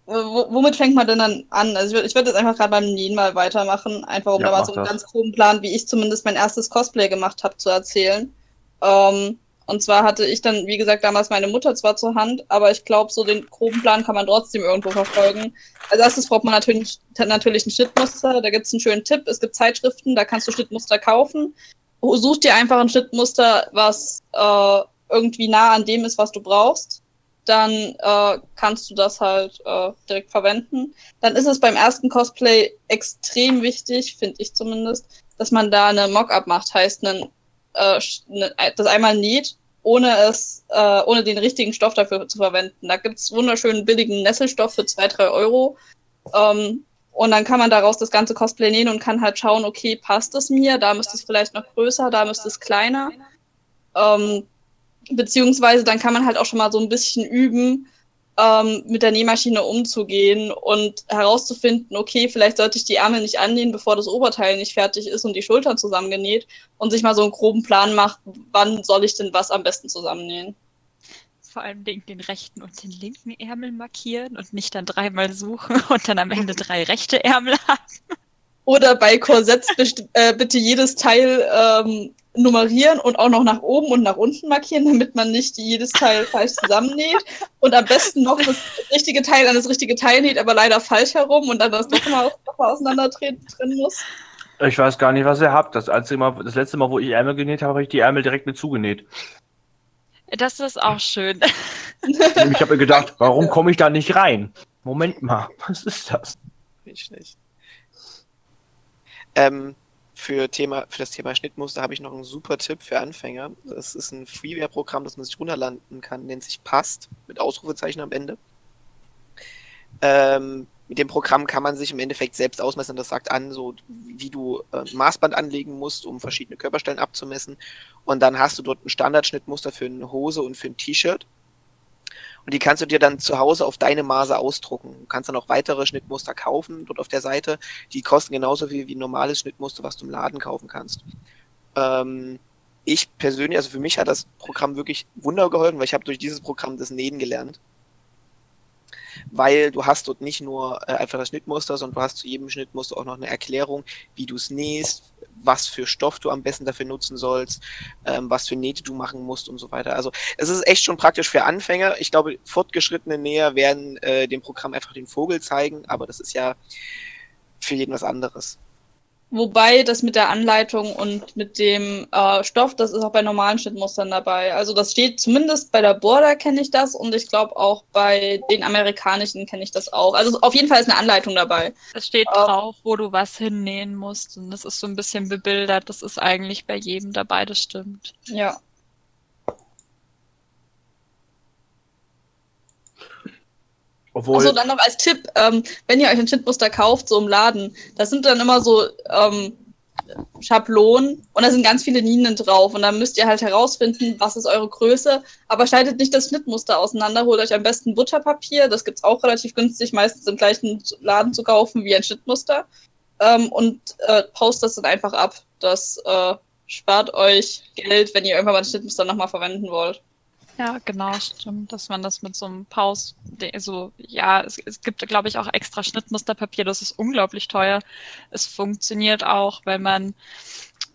wo, womit fängt man denn dann an? Also ich würde würd jetzt einfach gerade beim Nähen mal weitermachen, einfach um Ja, da mal so einen das. ganz groben Plan, wie ich zumindest mein erstes Cosplay gemacht habe, zu erzählen. Ähm, und zwar hatte ich dann, wie gesagt, damals meine Mutter zwar zur Hand, aber ich glaube, so den groben Plan kann man trotzdem irgendwo verfolgen. Als erstes braucht man natürlich, natürlich ein Schnittmuster. Da gibt es einen schönen Tipp. Es gibt Zeitschriften, da kannst du Schnittmuster kaufen. Such dir einfach ein Schnittmuster, was äh, irgendwie nah an dem ist, was du brauchst. Dann äh, kannst du das halt äh, direkt verwenden. Dann ist es beim ersten Cosplay extrem wichtig, finde ich zumindest, dass man da eine Mock-up macht, heißt einen, äh, ne, das einmal näht, ohne es, äh, ohne den richtigen Stoff dafür zu verwenden. Da gibt's wunderschönen billigen Nesselstoff für zwei, drei Euro. Ähm, und dann kann man daraus das ganze Cosplay nähen und kann halt schauen, okay, passt es mir? Da müsste es vielleicht noch größer, da müsste es kleiner. Ähm, beziehungsweise dann kann man halt auch schon mal so ein bisschen üben, ähm, mit der Nähmaschine umzugehen und herauszufinden, okay, vielleicht sollte ich die Ärmel nicht annähen, bevor das Oberteil nicht fertig ist und die Schultern zusammengenäht und sich mal so einen groben Plan macht, wann soll ich denn was am besten zusammennähen. vor allem den, den rechten und den linken Ärmel markieren und nicht dann dreimal suchen und dann am Ende drei rechte Ärmel haben. Oder bei Korsetts äh, bitte jedes Teil ähm, nummerieren und auch noch nach oben und nach unten markieren, damit man nicht jedes Teil falsch zusammennäht. Und am besten noch das richtige Teil an das richtige Teil näht, aber leider falsch herum und dann das doch mal, doch mal auseinander trennen muss. Ich weiß gar nicht, was ihr habt. Das, einzige Mal, das letzte Mal, wo ich Ärmel genäht habe, habe ich die Ärmel direkt mit zugenäht. Das ist auch schön. Ich habe mir gedacht, warum komme ich da nicht rein? Moment mal, was ist das? Nicht schlecht. Ähm, für, Thema, für das Thema Schnittmuster habe ich noch einen super Tipp für Anfänger. Das ist ein Freeware-Programm, das man sich runterladen kann, nennt sich Past, mit Ausrufezeichen am Ende. Ähm, mit dem Programm kann man sich im Endeffekt selbst ausmessen. Das sagt an, so wie du äh, Maßband anlegen musst, um verschiedene Körperstellen abzumessen. Und dann hast du dort ein Standardschnittmuster für eine Hose und für ein T-Shirt. Und die kannst du dir dann zu Hause auf deine Maße ausdrucken. Du kannst dann auch weitere Schnittmuster kaufen, dort auf der Seite. Die kosten genauso viel wie ein normales Schnittmuster, was du im Laden kaufen kannst. Ähm, ich persönlich, also für mich hat das Programm wirklich Wunder geholfen, weil ich habe durch dieses Programm das Nähen gelernt. Weil du hast dort nicht nur äh, einfach das Schnittmuster, sondern du hast zu jedem Schnittmuster auch noch eine Erklärung, wie du es nähst, was für Stoff du am besten dafür nutzen sollst, ähm, was für Nähte du machen musst und so weiter. Also es ist echt schon praktisch für Anfänger. Ich glaube, fortgeschrittene Näher werden äh, dem Programm einfach den Vogel zeigen, aber das ist ja für jeden was anderes. Wobei das mit der Anleitung und mit dem äh, Stoff, das ist auch bei normalen Schnittmustern dabei. Also das steht zumindest bei der Border kenne ich das und ich glaube auch bei den amerikanischen kenne ich das auch. Also auf jeden Fall ist eine Anleitung dabei. Es steht Ähm. drauf, wo du was hinnähen musst und das ist so ein bisschen bebildert. Das ist eigentlich bei jedem dabei, das stimmt. Ja. Obwohl, Achso, dann noch als Tipp, ähm, wenn ihr euch ein Schnittmuster kauft, so im Laden, das sind dann immer so ähm, Schablonen und da sind ganz viele Linien drauf und dann müsst ihr halt herausfinden, was ist eure Größe, aber schneidet nicht das Schnittmuster auseinander, holt euch am besten Butterpapier, das gibt's auch relativ günstig, meistens im gleichen Laden zu kaufen wie ein Schnittmuster ähm, und äh, post das dann einfach ab. Das äh, spart euch Geld, wenn ihr irgendwann mal ein Schnittmuster nochmal verwenden wollt. Ja, genau, stimmt, dass man das mit so einem Paus, de- so, ja, es, es gibt, glaube ich, auch extra Schnittmusterpapier, das ist unglaublich teuer. Es funktioniert auch, wenn man,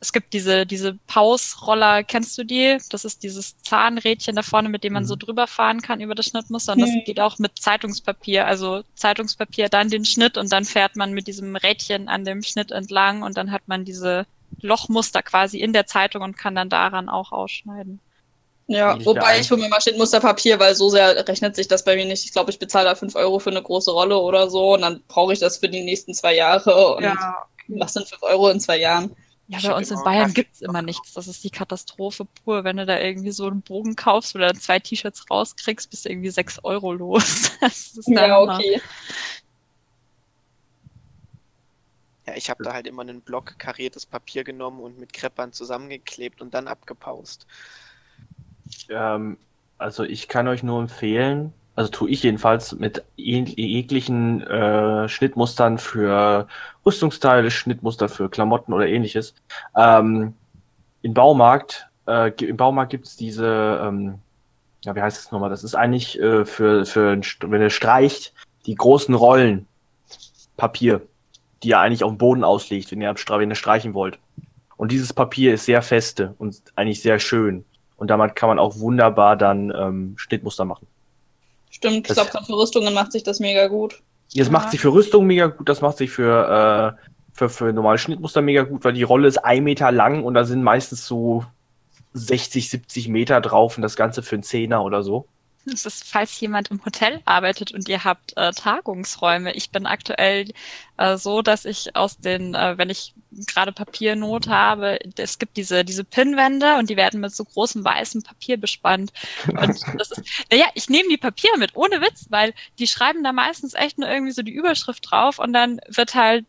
es gibt diese, diese Pausroller, kennst du die? Das ist dieses Zahnrädchen da vorne, mit dem man so drüber fahren kann über das Schnittmuster. Und das Hm. geht auch mit Zeitungspapier, also Zeitungspapier, dann den Schnitt und dann fährt man mit diesem Rädchen an dem Schnitt entlang und dann hat man diese Lochmuster quasi in der Zeitung und kann dann daran auch ausschneiden. Ja, ich wobei ich hole mir mal Schnittmusterpapier, weil so sehr rechnet sich das bei mir nicht. Ich glaube, ich bezahle da 5 Euro für eine große Rolle oder so und dann brauche ich das für die nächsten zwei Jahre. Und was sind 5 Euro in zwei Jahren? Ja, bei uns in immer Bayern Kaffee gibt's immer nichts. Das ist die Katastrophe pur. Wenn du da irgendwie so einen Bogen kaufst oder zwei T-Shirts rauskriegst, bist du irgendwie sechs Euro los. Das ist der Ja, okay. Ja, ich habe da halt immer einen Block kariertes Papier genommen und mit Kreppband zusammengeklebt und dann abgepaust. Ähm, also ich kann euch nur empfehlen, also tue ich jedenfalls mit jeg- jeglichen äh, Schnittmustern für Rüstungsteile, Schnittmuster für Klamotten oder ähnliches. Ähm, Im Baumarkt, äh, im Baumarkt gibt's diese, ähm, ja, wie heißt es nochmal? Das ist eigentlich äh, für, für, wenn ihr streicht, die großen Rollen Papier, die ihr eigentlich auf dem Boden auslegt, wenn ihr, wenn ihr streichen wollt. Und dieses Papier ist sehr feste und eigentlich sehr schön. Und damit kann man auch wunderbar dann ähm, Schnittmuster machen. Stimmt, ich glaube, gerade für Rüstungen macht sich das mega gut. Das Ja. macht sich für Rüstung mega gut, das macht sich für, äh, für, für normale Schnittmuster mega gut, weil die Rolle ist ein Meter lang und da sind meistens so 60, 70 Meter drauf und das Ganze für einen Zehner oder so. Das ist, falls jemand im Hotel arbeitet und ihr habt äh, Tagungsräume. Ich bin aktuell äh, so, dass ich aus den, äh, wenn ich gerade Papiernot habe, es gibt diese, diese Pinnwände und die werden mit so großem weißem Papier bespannt. Und das ist, naja, ich nehme die Papiere mit, ohne Witz, weil die schreiben da meistens echt nur irgendwie so die Überschrift drauf und dann wird halt,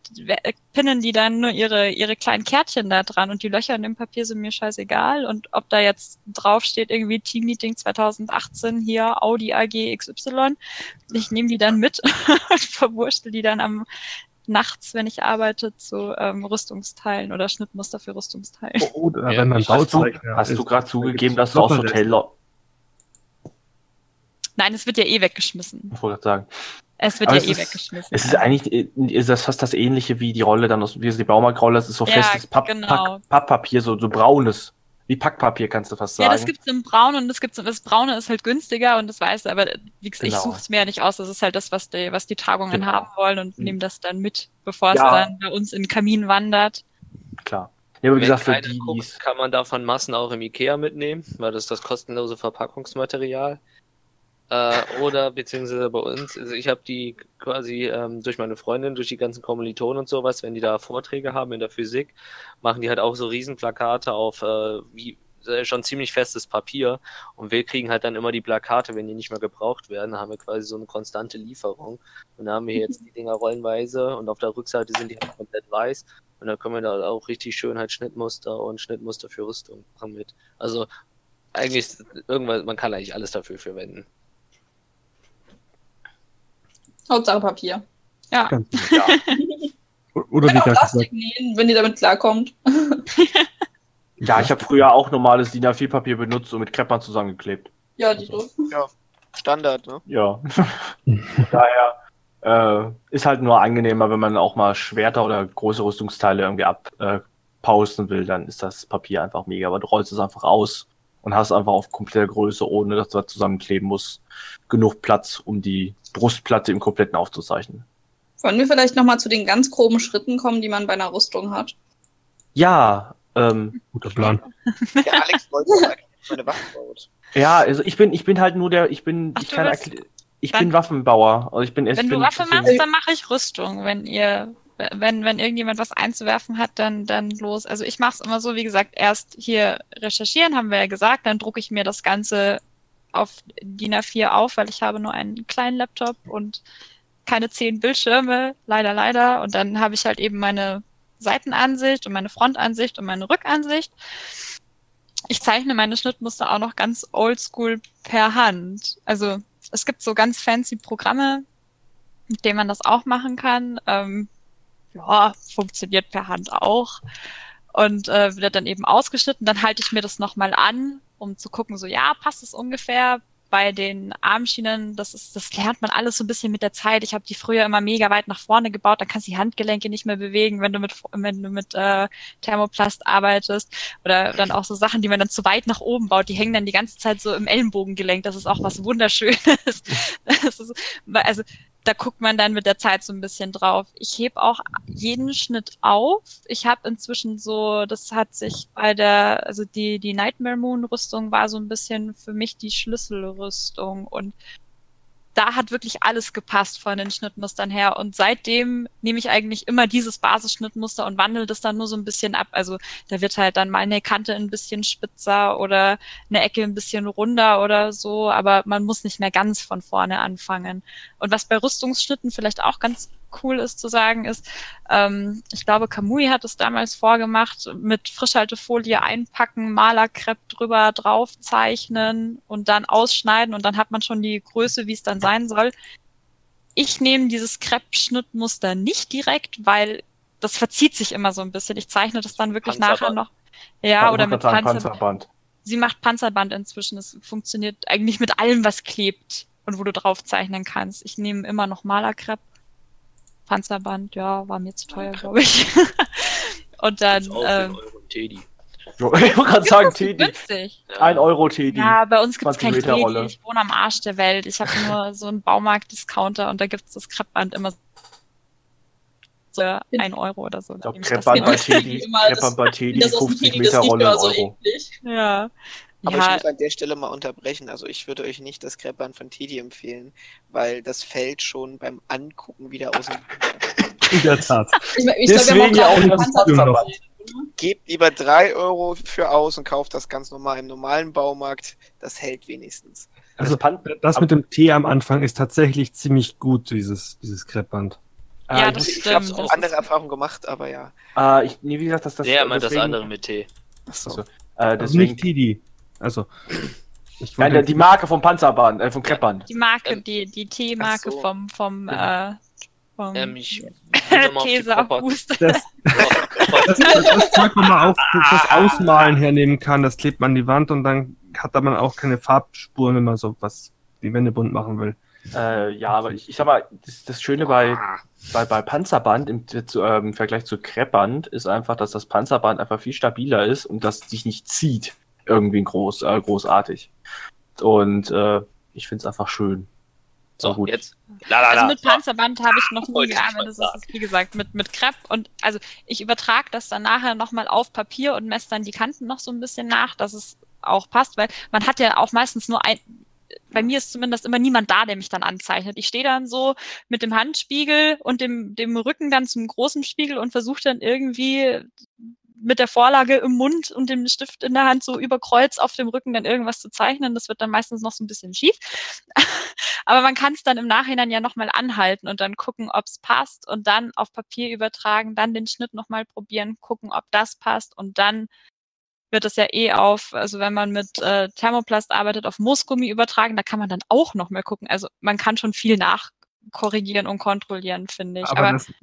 pinnen die dann nur ihre, ihre kleinen Kärtchen da dran und die Löcher in dem Papier sind mir scheißegal und ob da jetzt drauf steht irgendwie Teammeeting 2018 hier Audi AG XY, ich nehme die dann mit und verwurschtel die dann am nachts, wenn ich arbeite, zu ähm, Rüstungsteilen oder Schnittmuster für Rüstungsteilen. Oder Ja, wenn man ich- Hast du, Bauzeichner hast du gerade zugegeben, dass du aus. Hotel... Nein, es wird ja eh weggeschmissen. Ich wollte sagen. Es wird Aber ja es eh ist- weggeschmissen. Es ist eigentlich äh, ist das fast das ähnliche wie die Rolle dann aus wie die Baumarktrolle. Es ist so Ja, festes Papp, genau. Pack, Papppapier, so, so braunes. Wie Packpapier kannst du fast Ja, sagen. das gibt's im Braun und das gibt's das Braune ist halt günstiger und das Weiße, aber wie gesagt, ich Genau. suche es mir ja nicht aus. Das ist halt das, was die, was die Tagungen Genau. haben wollen und Mhm. nehme das dann mit, bevor Ja. es dann bei uns in den Kamin wandert. Klar. Ja, aber wie gesagt, für die, guckt, kann man davon Massen auch im Ikea mitnehmen, weil das ist das kostenlose Verpackungsmaterial. Äh, oder beziehungsweise bei uns, also ich habe die quasi ähm, durch meine Freundin, durch die ganzen Kommilitonen und sowas, wenn die da Vorträge haben in der Physik, machen die halt auch so Riesenplakate auf äh, wie äh, schon ziemlich festes Papier und wir kriegen halt dann immer die Plakate, wenn die nicht mehr gebraucht werden, da haben wir quasi so eine konstante Lieferung und da haben wir jetzt die Dinger rollenweise und auf der Rückseite sind die halt komplett weiß und dann können wir da auch richtig schön halt Schnittmuster und Schnittmuster für Rüstung machen mit. Also eigentlich irgendwas, man kann eigentlich alles dafür verwenden. Hauptsache Papier. Ja, Ganz ja. Oder wie Plastik gesagt. nähen, wenn ihr damit klarkommt. ja, ich habe früher auch normales DIN A4-Papier benutzt und mit Kreppern zusammengeklebt. Ja, die doof. Standard, ne? Ja. Von daher äh, ist halt nur angenehmer, wenn man auch mal Schwerter oder große Rüstungsteile irgendwie abpausen will, dann ist das Papier einfach mega, weil du rollst es einfach aus und hast einfach auf kompletter Größe, ohne dass du das zusammenkleben musst, genug Platz, um die Brustplatte im Kompletten aufzuzeichnen. Wollen wir vielleicht nochmal zu den ganz groben Schritten kommen, die man bei einer Rüstung hat? Ja, ähm, Guter Plan. Der Alex wollte auch erklären, wie man eine Waffe baut. ja, also ich bin, ich bin halt nur der, ich bin, Ach, ich du kann ich bin Waffenbauer. Also ich bin, ich wenn du bin, Waffe deswegen- machst, dann mache ich Rüstung. Wenn ihr, wenn, wenn irgendjemand was einzuwerfen hat, dann, dann los. Also ich mache es immer so, wie gesagt, erst hier recherchieren, haben wir ja gesagt, dann drucke ich mir das Ganze auf DIN A4 auf, weil ich habe nur einen kleinen Laptop und keine zehn Bildschirme, leider, leider. Und dann habe ich halt eben meine Seitenansicht und meine Frontansicht und meine Rückansicht. Ich zeichne meine Schnittmuster auch noch ganz oldschool per Hand. Also es gibt so ganz fancy Programme, mit denen man das auch machen kann. Ähm, ja, funktioniert per Hand auch. Und äh, wird dann eben ausgeschnitten. Dann halte ich mir das nochmal an, um zu gucken, so ja, passt es ungefähr. Bei den Armschienen, das ist, das lernt man alles so ein bisschen mit der Zeit. Ich habe die früher immer mega weit nach vorne gebaut, dann kannst du die Handgelenke nicht mehr bewegen, wenn du mit, wenn du mit äh, Thermoplast arbeitest. Oder dann auch so Sachen, die man dann zu weit nach oben baut, die hängen dann die ganze Zeit so im Ellenbogengelenk. Das ist auch was Wunderschönes. Ist, also da guckt man dann mit der Zeit so ein bisschen drauf. Ich heb auch jeden Schnitt auf. Ich habe inzwischen so, das hat sich bei der, also die, die Nightmare Moon Rüstung war so ein bisschen für mich die Schlüsselrüstung und da hat wirklich alles gepasst von den Schnittmustern her. Und seitdem nehme ich eigentlich immer dieses Basisschnittmuster und wandle das dann nur so ein bisschen ab. Also da wird halt dann mal eine Kante ein bisschen spitzer oder eine Ecke ein bisschen runder oder so, aber man muss nicht mehr ganz von vorne anfangen. Und was bei Rüstungsschnitten vielleicht auch ganz cool ist zu sagen, ist, ähm, ich glaube, Kamui hat es damals vorgemacht, mit Frischhaltefolie einpacken, Malerkrepp drüber draufzeichnen und dann ausschneiden und dann hat man schon die Größe, wie es dann sein soll. Ich nehme dieses Kreppschnittmuster nicht direkt, weil das verzieht sich immer so ein bisschen. Ich zeichne das dann wirklich nachher Panzerband. noch. Ja, Ich oder mit Panzer Panzerband. sie macht Panzerband inzwischen. Es funktioniert eigentlich mit allem, was klebt und wo du drauf zeichnen kannst. Ich nehme immer noch Malerkrepp. Panzerband, ja, war mir zu teuer, glaube ich. und dann, ähm, Euro Teddy. So, Ich wollte gerade sagen, Teddy. günstig. Ja. Ein Euro Teddy. Ja, bei uns gibt's 20 kein Teddy. Rolle. Ich wohne am Arsch der Welt. Ich habe nur so einen Baumarkt-Discounter und da gibt's das Kreppband immer so ein Euro oder so. Ich glaube, Kreppband bei. Teddy, Kreppband bei Teddy, das aus dem 50 Teddy, das Meter Rolle, immer so Euro. Eklig. Ja. Aber ich ja, muss an der Stelle mal unterbrechen. Also ich würde euch nicht das Kreppband von Teddy empfehlen, weil das fällt schon beim Angucken wieder aus dem In der Tat. Ich, ich Deswegen glaube, wir ja auch haben auch gerade Panzerband. Panzerband. Gebt lieber 3 Euro für aus und kauft das ganz normal im normalen Baumarkt. Das hält wenigstens. Also Das mit dem T am Anfang ist tatsächlich ziemlich gut, dieses, dieses Kreppband. Ja, äh, das ich, Ich habe stimmt. auch andere Erfahrungen gemacht, aber ja. äh, ich, nee, wie gesagt, das, das, Der meint das andere mit T. Achso. Äh, Also deswegen, nicht Teddy. Also. Ich Nein, die Marke vom Panzerband, äh, vom Kreppband. die Marke, Ähm, die, die T-Marke so. vom, vom, Genau. äh, vom Ähm, ich Proper- abhusten. das, das, das Zeug, wo man auch das Ausmalen hernehmen kann, das klebt man an die Wand und dann hat man auch keine Farbspuren, wenn man so was die Wände bunt machen will. Äh, ja, aber ich, ich sag mal, das, das Schöne bei, bei, bei Panzerband im, zu, ähm, im Vergleich zu Kreppband ist einfach, dass das Panzerband einfach viel stabiler ist und das sich nicht zieht irgendwie groß, äh, großartig. Und äh, ich finde es einfach schön. So, gut. jetzt. La, la, Also la. mit Panzerband habe ich noch nie gearbeitet. Das ist, wie gesagt, mit, mit Crepe und also ich übertrage das dann nachher nochmal auf Papier und messe dann die Kanten noch so ein bisschen nach, dass es auch passt, weil man hat ja auch meistens nur ein, bei mir ist zumindest immer niemand da, der mich dann anzeichnet. Ich stehe dann so mit dem Handspiegel und dem, dem Rücken dann zum großen Spiegel und versuche dann irgendwie mit der Vorlage im Mund und dem Stift in der Hand so über Kreuz auf dem Rücken dann irgendwas zu zeichnen. Das wird dann meistens noch so ein bisschen schief. Aber man kann es dann im Nachhinein ja nochmal anhalten und dann gucken, ob es passt und dann auf Papier übertragen, dann den Schnitt nochmal probieren, gucken, ob das passt und dann wird es ja eh auf, also wenn man mit äh, Thermoplast arbeitet, auf Moosgummi übertragen, da kann man dann auch noch mal gucken. Also man kann schon viel nachkorrigieren und kontrollieren, finde ich. Aber, Aber, das,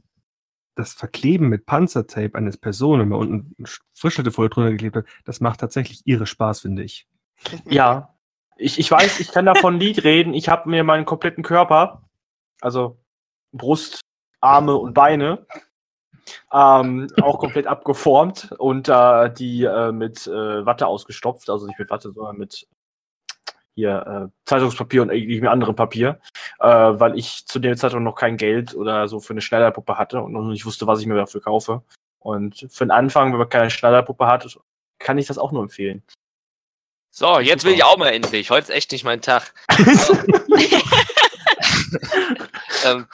das Verkleben mit Panzertape eines Personen, wenn man unten Frischhaltefolie drunter geklebt hat, das macht tatsächlich ihre Spaß, finde ich. Ja, ich, ich weiß, ich kann davon Lied reden. Ich habe mir meinen kompletten Körper, also Brust, Arme und Beine, ähm, auch komplett abgeformt und äh, die äh, mit äh, Watte ausgestopft, also nicht mit Watte, sondern mit hier äh, Zeitungspapier und irgendeinem anderen Papier, äh, weil ich zu dem Zeitpunkt noch kein Geld oder so für eine Schneiderpuppe hatte und noch nicht wusste, was ich mir dafür kaufe. Und für den Anfang, wenn man keine Schneiderpuppe hat, kann ich das auch nur empfehlen. So, jetzt will ich auch mal endlich. Heute ist echt nicht mein Tag. ähm,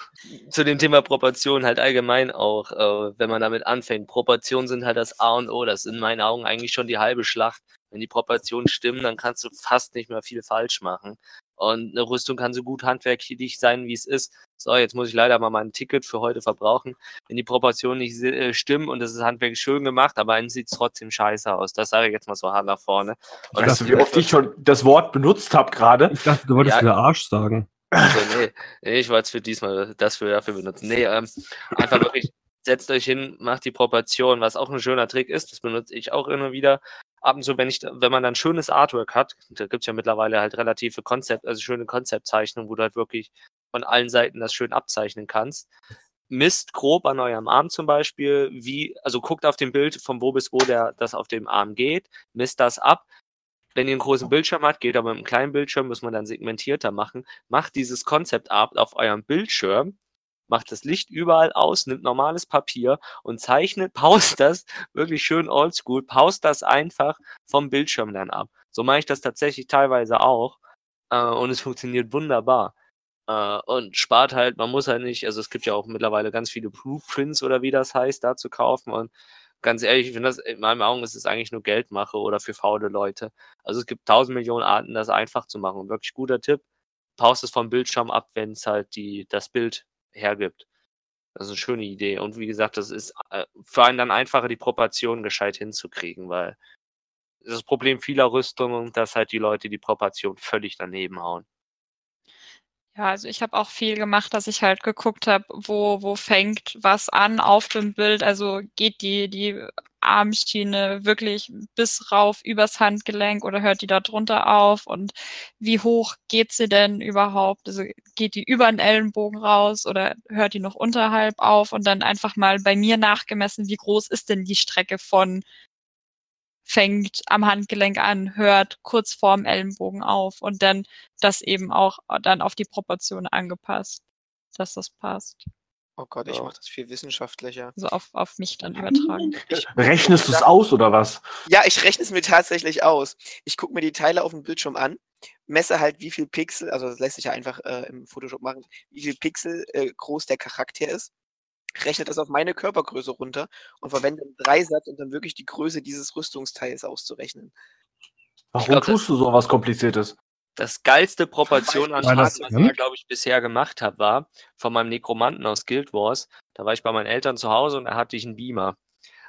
zu dem Thema Proportion halt allgemein auch, äh, wenn man damit anfängt. Proportionen sind halt das A und O. Das ist in meinen Augen eigentlich schon die halbe Schlacht. Wenn die Proportionen stimmen, dann kannst du fast nicht mehr viel falsch machen. Und eine Rüstung kann so gut handwerklich sein, wie es ist. So, jetzt muss ich leider mal mein Ticket für heute verbrauchen. Wenn die Proportionen nicht äh, stimmen und es ist handwerklich schön gemacht, aber dann sieht es trotzdem scheiße aus. Das sage ich jetzt mal so hart nach vorne. Und Weißt du, wie oft ich schon das Wort benutzt habe gerade? Ich dachte, du wolltest Ja. wieder Arsch sagen. Also, nee, nee, ich wollte es für diesmal das für dafür benutzen. Nee, ähm, einfach wirklich, setzt euch hin, macht die Proportion, was auch ein schöner Trick ist, das benutze ich auch immer wieder. Ab und zu, wenn ich, wenn man dann schönes Artwork hat, da gibt's ja mittlerweile halt relative Konzept, also schöne Konzeptzeichnungen, wo du halt wirklich von allen Seiten das schön abzeichnen kannst. Misst grob an eurem Arm zum Beispiel, wie, also guckt auf dem Bild, von wo bis wo der, das auf dem Arm geht, misst das ab, wenn ihr einen großen Bildschirm habt, geht aber mit einem kleinen Bildschirm, muss man dann segmentierter machen. Macht dieses Konzept ab auf eurem Bildschirm, macht das Licht überall aus, nimmt normales Papier und zeichnet, paust das wirklich schön oldschool, paust das einfach vom Bildschirm dann ab. So mache ich das tatsächlich teilweise auch äh, und es funktioniert wunderbar. Äh, und spart halt, man muss halt nicht, also es gibt ja auch mittlerweile ganz viele Blueprints oder wie das heißt, da zu kaufen und ganz ehrlich, ich finde das, in meinen Augen ist es eigentlich nur Geldmache oder für faule Leute. Also es gibt tausend Millionen Arten, das einfach zu machen. Und wirklich guter Tipp, paust es vom Bildschirm ab, wenn es halt die, das Bild hergibt. Das ist eine schöne Idee. Und wie gesagt, das ist äh, für einen dann einfacher, die Proportionen gescheit hinzukriegen, weil das Problem vieler Rüstungen, dass halt die Leute die Proportion völlig daneben hauen. Ja, also ich habe auch viel gemacht, dass ich halt geguckt habe, wo, wo fängt was an auf dem Bild. Also geht die, die Armschiene wirklich bis rauf übers Handgelenk oder hört die da drunter auf? Und wie hoch geht sie denn überhaupt? Also geht die über den Ellenbogen raus oder hört die noch unterhalb auf? Und dann einfach mal bei mir nachgemessen, wie groß ist denn die Strecke von fängt am Handgelenk an, hört kurz vorm Ellenbogen auf und dann das eben auch dann auf die Proportion angepasst, dass das passt. Oh Gott, ich Ja. mache das viel wissenschaftlicher. Also auf, auf mich dann übertragen. Rechnest du es aus oder was? Ja, ich rechne es mir tatsächlich aus. Ich gucke mir die Teile auf dem Bildschirm an, messe halt, wie viel Pixel, also das lässt sich ja einfach äh, im Photoshop machen, wie viel Pixel äh, groß der Charakter ist, rechne das auf meine Körpergröße runter und verwende einen Dreisatz, um dann wirklich die Größe dieses Rüstungsteils auszurechnen. Warum glaub, tust du sowas Kompliziertes? Das geilste Proportion an das was ich, glaube ich, bisher gemacht habe, war von meinem Nekromanten aus Guild Wars. Da war ich bei meinen Eltern zu Hause und da hatte ich einen Beamer.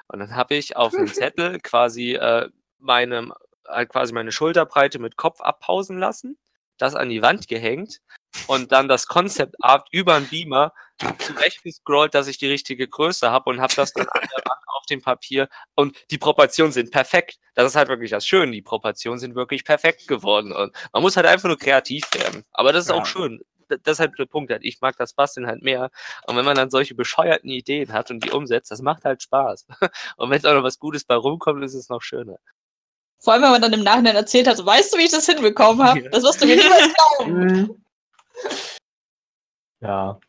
Und dann habe ich auf dem Zettel quasi äh, meine, halt quasi meine Schulterbreite mit Kopf abpausen lassen, das an die Wand gehängt und dann das Concept Art über den Beamer zurechtgescrollt, dass ich die richtige Größe habe und habe das dann an der Wand auf dem Papier und die Proportionen sind perfekt. Das ist halt wirklich das Schöne. Die Proportionen sind wirklich perfekt geworden und man muss halt einfach nur kreativ werden. Aber das ist Ja. auch schön. Das ist halt der Punkt. halt. Ich mag das Basteln halt mehr. Und wenn man dann solche bescheuerten Ideen hat und die umsetzt, das macht halt Spaß. Und wenn es auch noch was Gutes bei rumkommt, ist es noch schöner. Vor allem, wenn man dann im Nachhinein erzählt hat, so, weißt du, wie ich das hinbekommen habe? Ja. Das wirst du mir niemals glauben. Ja.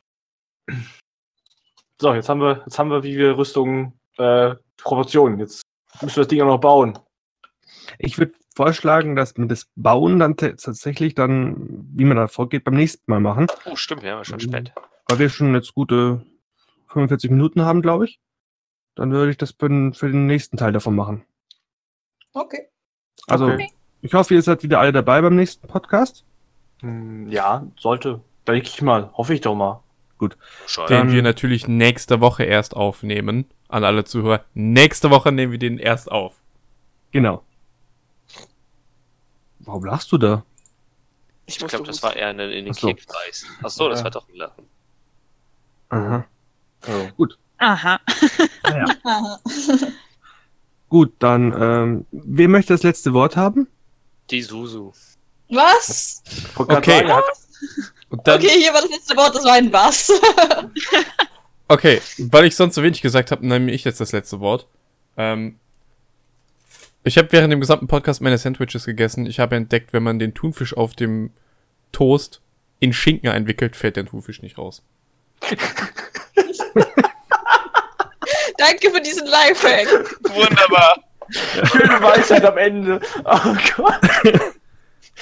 So, jetzt haben wir, jetzt haben wir, wie wir Rüstungen, äh, Proportionen. Jetzt müssen wir das Ding auch noch bauen. Ich würde vorschlagen, dass wir das Bauen dann tatsächlich dann, wie man da vorgeht, beim nächsten Mal machen. Oh, stimmt, ja, schon spät. Weil wir schon jetzt gute 45 Minuten haben, glaube ich. Dann würde ich das für den, für den nächsten Teil davon machen. Okay. Also, Okay. ich hoffe, ihr seid wieder alle dabei beim nächsten Podcast. Hm, ja, sollte. Denke ich mal. Hoffe ich doch mal. Schon. Den Dann- wir natürlich nächste Woche erst aufnehmen. An alle Zuhörer. Nächste Woche nehmen wir den erst auf. Genau. Warum lachst du da? Ich glaube, das war eher in, in den Ach so. Keks beißen. Achso, das Ja. war doch ein Lachen. Aha. Also, Aha. Aha. Gut, dann, ähm, wer möchte das letzte Wort haben? Die Susu. Was? Okay. Und dann, Okay, hier war das letzte Wort, das war ein Was. okay, weil ich sonst so wenig gesagt habe, nehme ich jetzt das letzte Wort. Ähm, ich habe während dem gesamten Podcast meine Sandwiches gegessen. Ich habe entdeckt, wenn man den Thunfisch auf dem Toast in Schinken einwickelt, fällt der Thunfisch nicht raus. Danke für diesen Lifehack. Wunderbar. Schöne Weisheit am Ende. Oh Gott.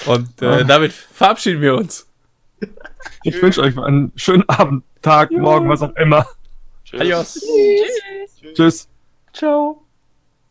Und äh, damit verabschieden wir uns. Ich wünsche euch einen schönen Abend, Tag, Morgen, was auch immer. Tschüss. Adios. Tschüss. Ciao.